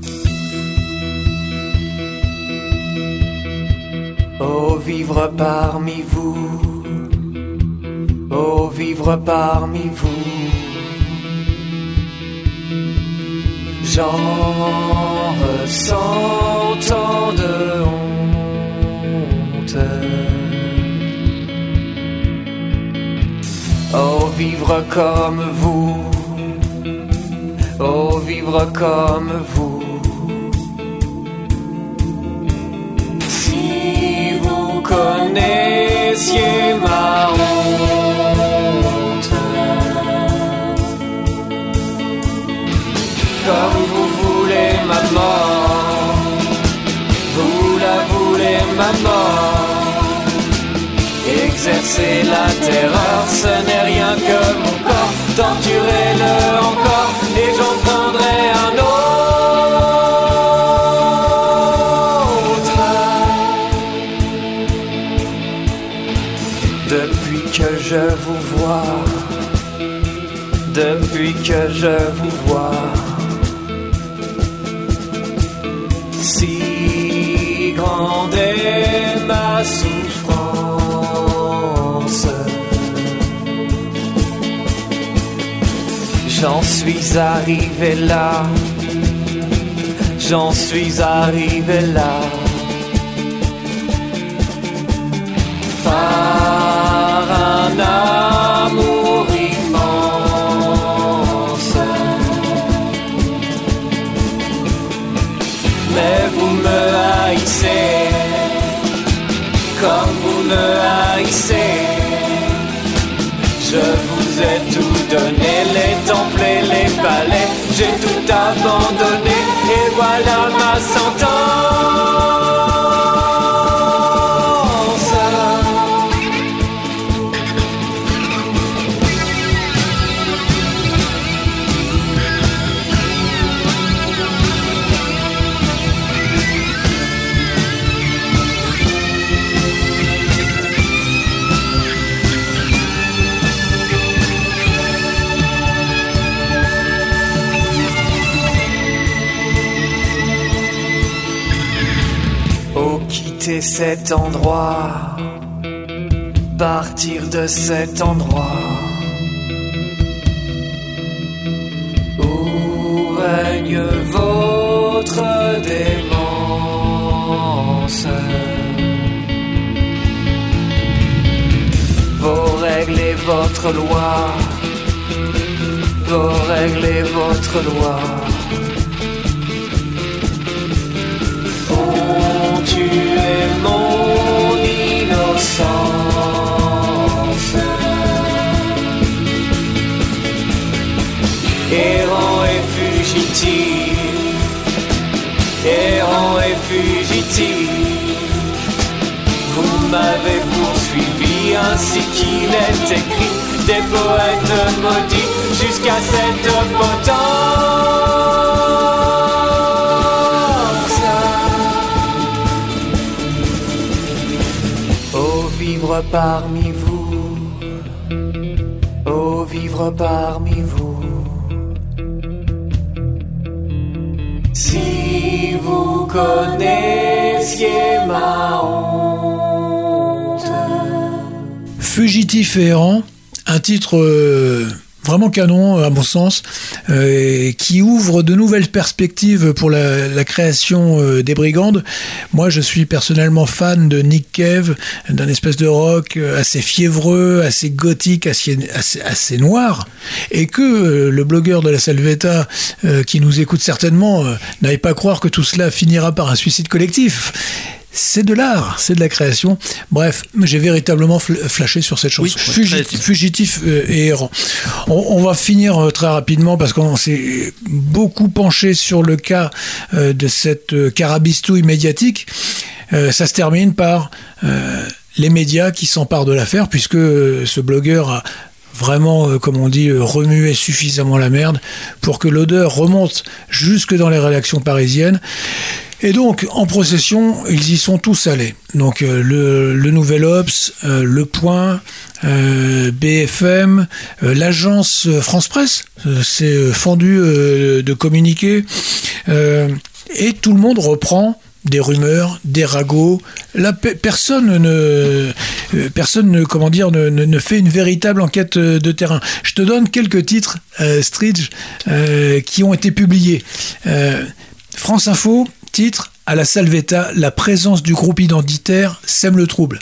Oh, vivre parmi vous. Oh, vivre parmi vous. J'en ressens tant de honte. Oh, vivre comme vous, oh vivre comme vous. Si vous connaissiez ma honte, Exercer la terreur, ce n'est rien que mon corps. Torturez-le encore et j'en prendrai un autre. Depuis que je vous vois, depuis que je vous vois, si J'en suis arrivé là, j'en suis arrivé là. Par un amour immense. Mais vous me haïssez, comme vous me haïssez. Je vous ai tout donné, les temples et les palais, j'ai tout abandonné, et voilà ma sentence. Cet endroit, partir de cet endroit où règne votre démence? Vos règles et votre loi, vos règles et votre loi. Mon innocence. Errant et fugitif, errant et fugitif, vous m'avez poursuivi ainsi qu'il est écrit des poètes maudits jusqu'à cette potence. Parmi vous, oh, vivre parmi vous. Si vous connaissiez ma honte. Fugitif errant, un titre euh, vraiment canon à mon sens, euh, qui ouvre de nouvelles perspectives pour la, création euh, des Brigandes. Moi, je suis personnellement fan de Nick Cave, d'un espèce de rock euh, assez fiévreux, assez gothique, assez, noir, et que euh, le blogueur de la Salvetta, euh, qui nous écoute certainement, euh, n'aille pas croire que tout cela finira par un suicide collectif. C'est de l'art, c'est de la création. Bref, j'ai véritablement fl- flashé sur cette chanson. Oui, Fugit- très- fugitif euh, et errant. On, on va finir euh, très rapidement parce qu'on s'est beaucoup penché sur le cas euh, de cette carabistouille médiatique. Ça se termine par les médias qui s'emparent de l'affaire puisque ce blogueur a vraiment, comme on dit, remué suffisamment la merde pour que l'odeur remonte jusque dans les rédactions parisiennes. Et donc, en procession, ils y sont tous allés. Donc, euh, le, Nouvel Obs, euh, Le Point, euh, BFM, l'agence France Presse s'est fendu euh, de communiquer. Et tout le monde reprend des rumeurs, des ragots. Là, pe- personne ne, personne ne, comment dire, ne, fait une véritable enquête de terrain. Je te donne quelques titres, euh, Stridge, qui ont été publiés. France Info, titre à la Salvetta, la présence du groupe identitaire sème le trouble.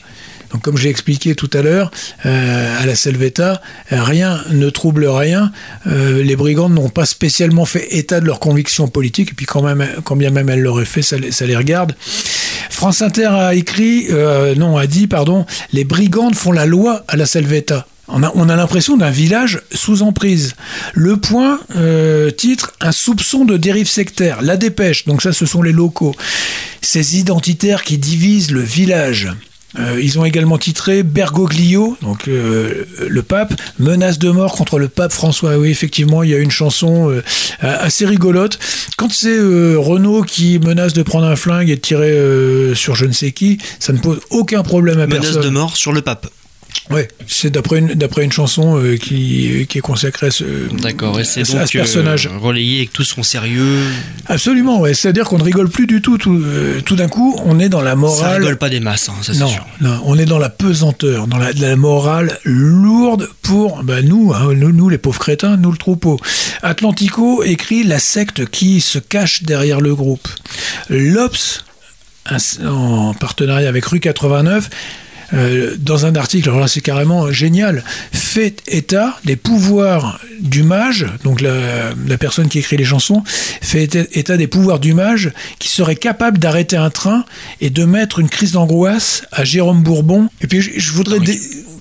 Donc comme j'ai expliqué tout à l'heure, euh, à la Salvetta, rien ne trouble rien. Euh, les brigandes n'ont pas spécialement fait état de leurs convictions politiques, et puis quand, même, bien même elles l'auraient fait, ça, les- regarde. France Inter a écrit, euh, non, a dit, pardon, les brigandes font la loi à la Salvetta. On a, on a l'impression d'un village sous emprise. Le point, euh, titre, un soupçon de dérive sectaire. La dépêche, donc ça ce sont les locaux. Ces identitaires qui divisent le village. Euh, ils ont également titré Bergoglio, donc euh, le pape, menace de mort contre le pape François. Oui, effectivement, il y a une chanson euh, assez rigolote. Quand c'est Renault qui menace de prendre un flingue et de tirer sur je ne sais qui, ça ne pose aucun problème à Menace personne. de mort sur le pape. Ouais, c'est d'après une, d'après une chanson euh, qui, qui est consacrée à ce, D'accord, et c'est à, donc à ce personnage. euh, relayé avec tout son sérieux. Absolument, ouais. C'est-à-dire qu'on ne rigole plus du tout. Tout, euh, tout d'un coup, on est dans la Ça morale. rigole pas des masses, hein, ça c'est non, sûr. non, on est dans la pesanteur, dans la, la morale lourde pour bah, nous, hein, nous, nous, les pauvres crétins, nous le troupeau. Atlantico écrit la secte qui se cache derrière le groupe. L'Obs, en partenariat avec Rue 89, euh, dans un article, alors là c'est carrément génial, fait état des pouvoirs du mage, donc la, la personne qui écrit les chansons, fait état, des pouvoirs du mage qui serait capable d'arrêter un train et de mettre une crise d'angoisse à Jérôme Bourbon. Et puis je, je voudrais, dé-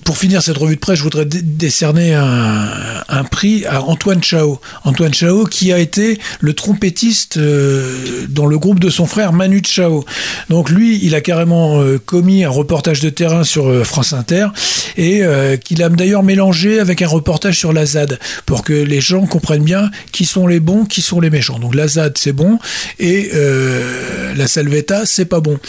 pour finir cette revue de presse, je voudrais dé- décerner un, prix à Antoine Chao. Antoine Chao qui a été le trompettiste euh, dans le groupe de son frère Manu Chao. Donc lui, il a carrément euh, commis un reportage de terrain sur euh, France Inter et qu'il a d'ailleurs mélangé avec un reportage sur la ZAD pour que les gens comprennent bien qui sont les bons, qui sont les méchants. Donc la ZAD c'est bon et la Salvetta c'est pas bon.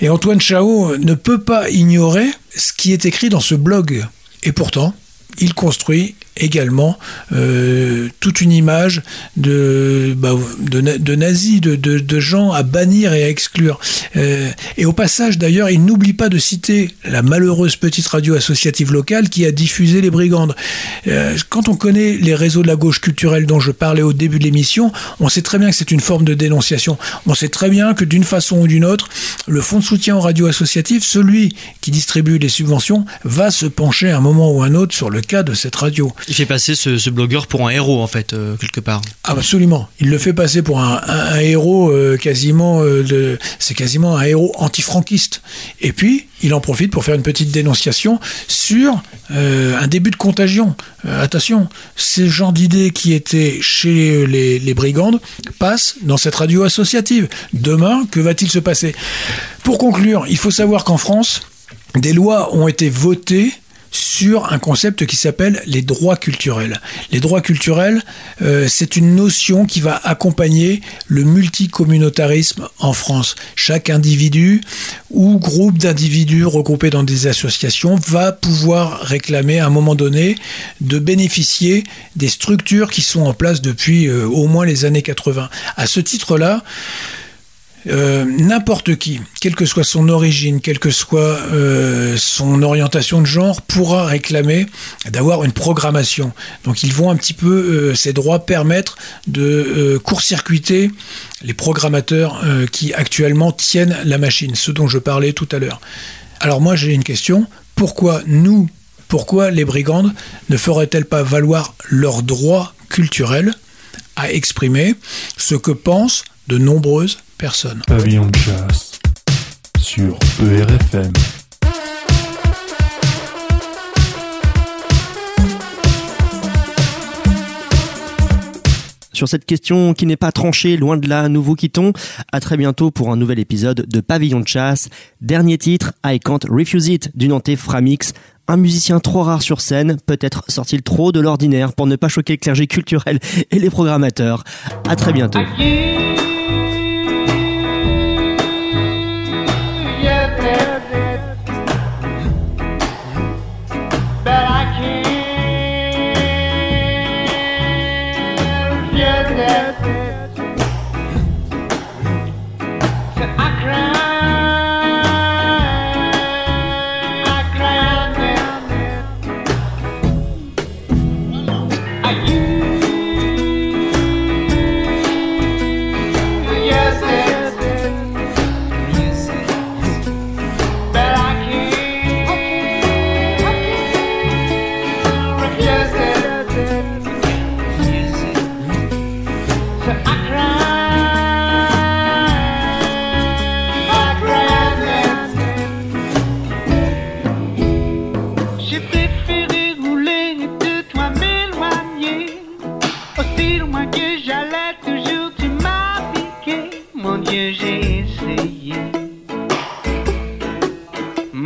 Et Antoine Chao ne peut pas ignorer ce qui est écrit dans ce blog. Et pourtant, il construit également euh, toute une image de, bah, de, na- de nazis, de, de- gens à bannir et à exclure. Euh, et au passage, d'ailleurs, il n'oublie pas de citer la malheureuse petite radio associative locale qui a diffusé les brigandes. Euh, quand on connaît les réseaux de la gauche culturelle dont je parlais au début de l'émission, on sait très bien que c'est une forme de dénonciation. On sait très bien que d'une façon ou d'une autre, le fonds de soutien aux radios associatives, celui qui distribue les subventions, va se pencher à un moment ou un autre sur le cas de cette radio. Il fait passer ce, blogueur pour un héros en fait, euh, quelque part. Absolument. Il le fait passer pour un, héros euh, quasiment euh, c'est quasiment un héros antifranquiste. Et puis, il en profite pour faire une petite dénonciation sur un début de contagion. Attention, ce genre d'idées qui étaient chez les, les brigandes passent dans cette radio associative. Demain, que va-t-il se passer? Pour conclure, il faut savoir qu'en France, des lois ont été votées sur un concept qui s'appelle les droits culturels. Les droits culturels, euh, c'est une notion qui va accompagner le multicommunautarisme en France. Chaque individu ou groupe d'individus regroupés dans des associations va pouvoir réclamer à un moment donné de bénéficier des structures qui sont en place depuis euh, au moins les années 80. À ce titre-là, euh, n'importe qui, quelle que soit son origine, quelle que soit euh, son orientation de genre, pourra réclamer d'avoir une programmation. Donc ils vont un petit peu, euh, ces droits permettre de court-circuiter les programmateurs qui actuellement tiennent la machine, ce dont je parlais tout à l'heure. Alors moi j'ai une question, pourquoi nous, pourquoi les brigandes ne feraient-elles pas valoir leurs droits culturels à exprimer ce que pensent de nombreuses personnes Pavillon de chasse sur ERFM. Sur cette question qui n'est pas tranchée, loin de là, nous vous quittons. À très bientôt pour un nouvel épisode de Pavillon de chasse. Dernier titre, I Can't Refuse It du Nantais Framix. Un musicien trop rare sur scène, peut-être sort-il trop de l'ordinaire pour ne pas choquer le clergé culturel et les programmateurs. À très bientôt.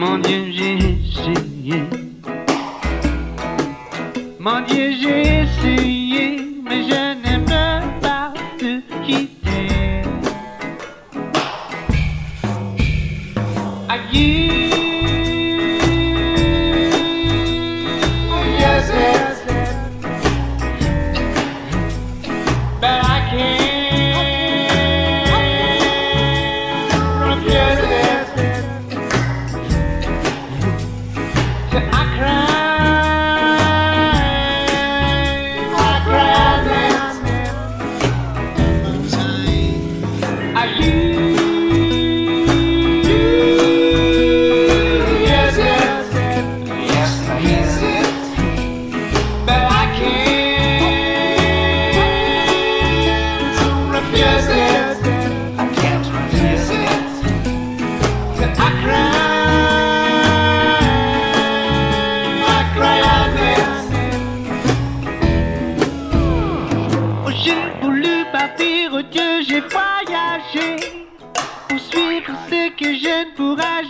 Mon Dieu, j'ai essayé. Mon Dieu, j'ai essayé, mais je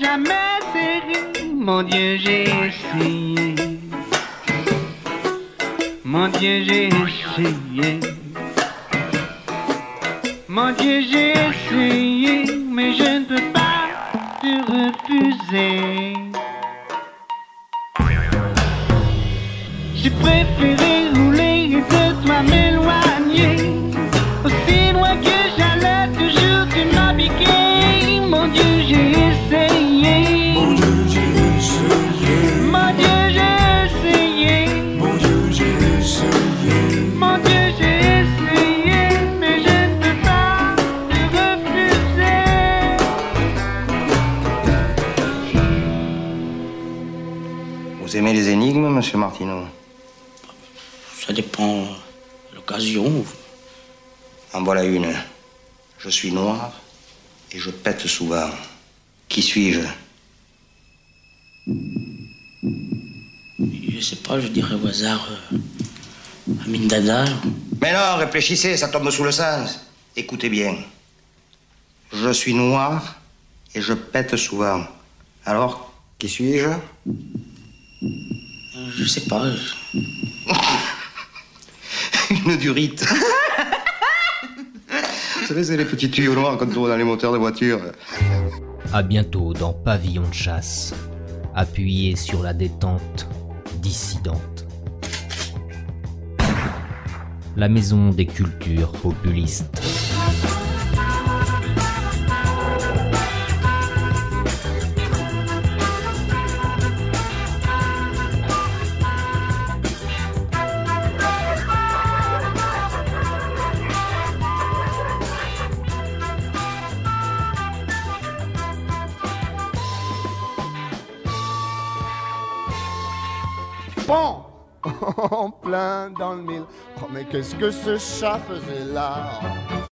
jamais serrer. Mon Dieu, j'ai essayé. Mon Dieu, j'ai essayé. Mon Dieu, j'ai essayé, mais je ne peux pas te refuser. J'ai préféré monsieur Martineau Ça dépend de l'occasion. En voilà une. Je suis noir et je pète souvent. Qui suis-je Je sais pas, je dirais au hasard euh, Dada. Mais non, réfléchissez, ça tombe sous le sens. Écoutez bien. Je suis noir et je pète souvent. Alors, qui suis-je Je sais pas. je- *laughs* Une durite. Vous savez, c'est les petits tuyaux noirs qu'on trouve dans les moteurs de voiture. À bientôt dans Pavillon de chasse. Appuyez sur la détente dissidente. La maison des cultures populistes. *laughs* en plein dans le mille. Oh, mais qu'est-ce que ce chat faisait là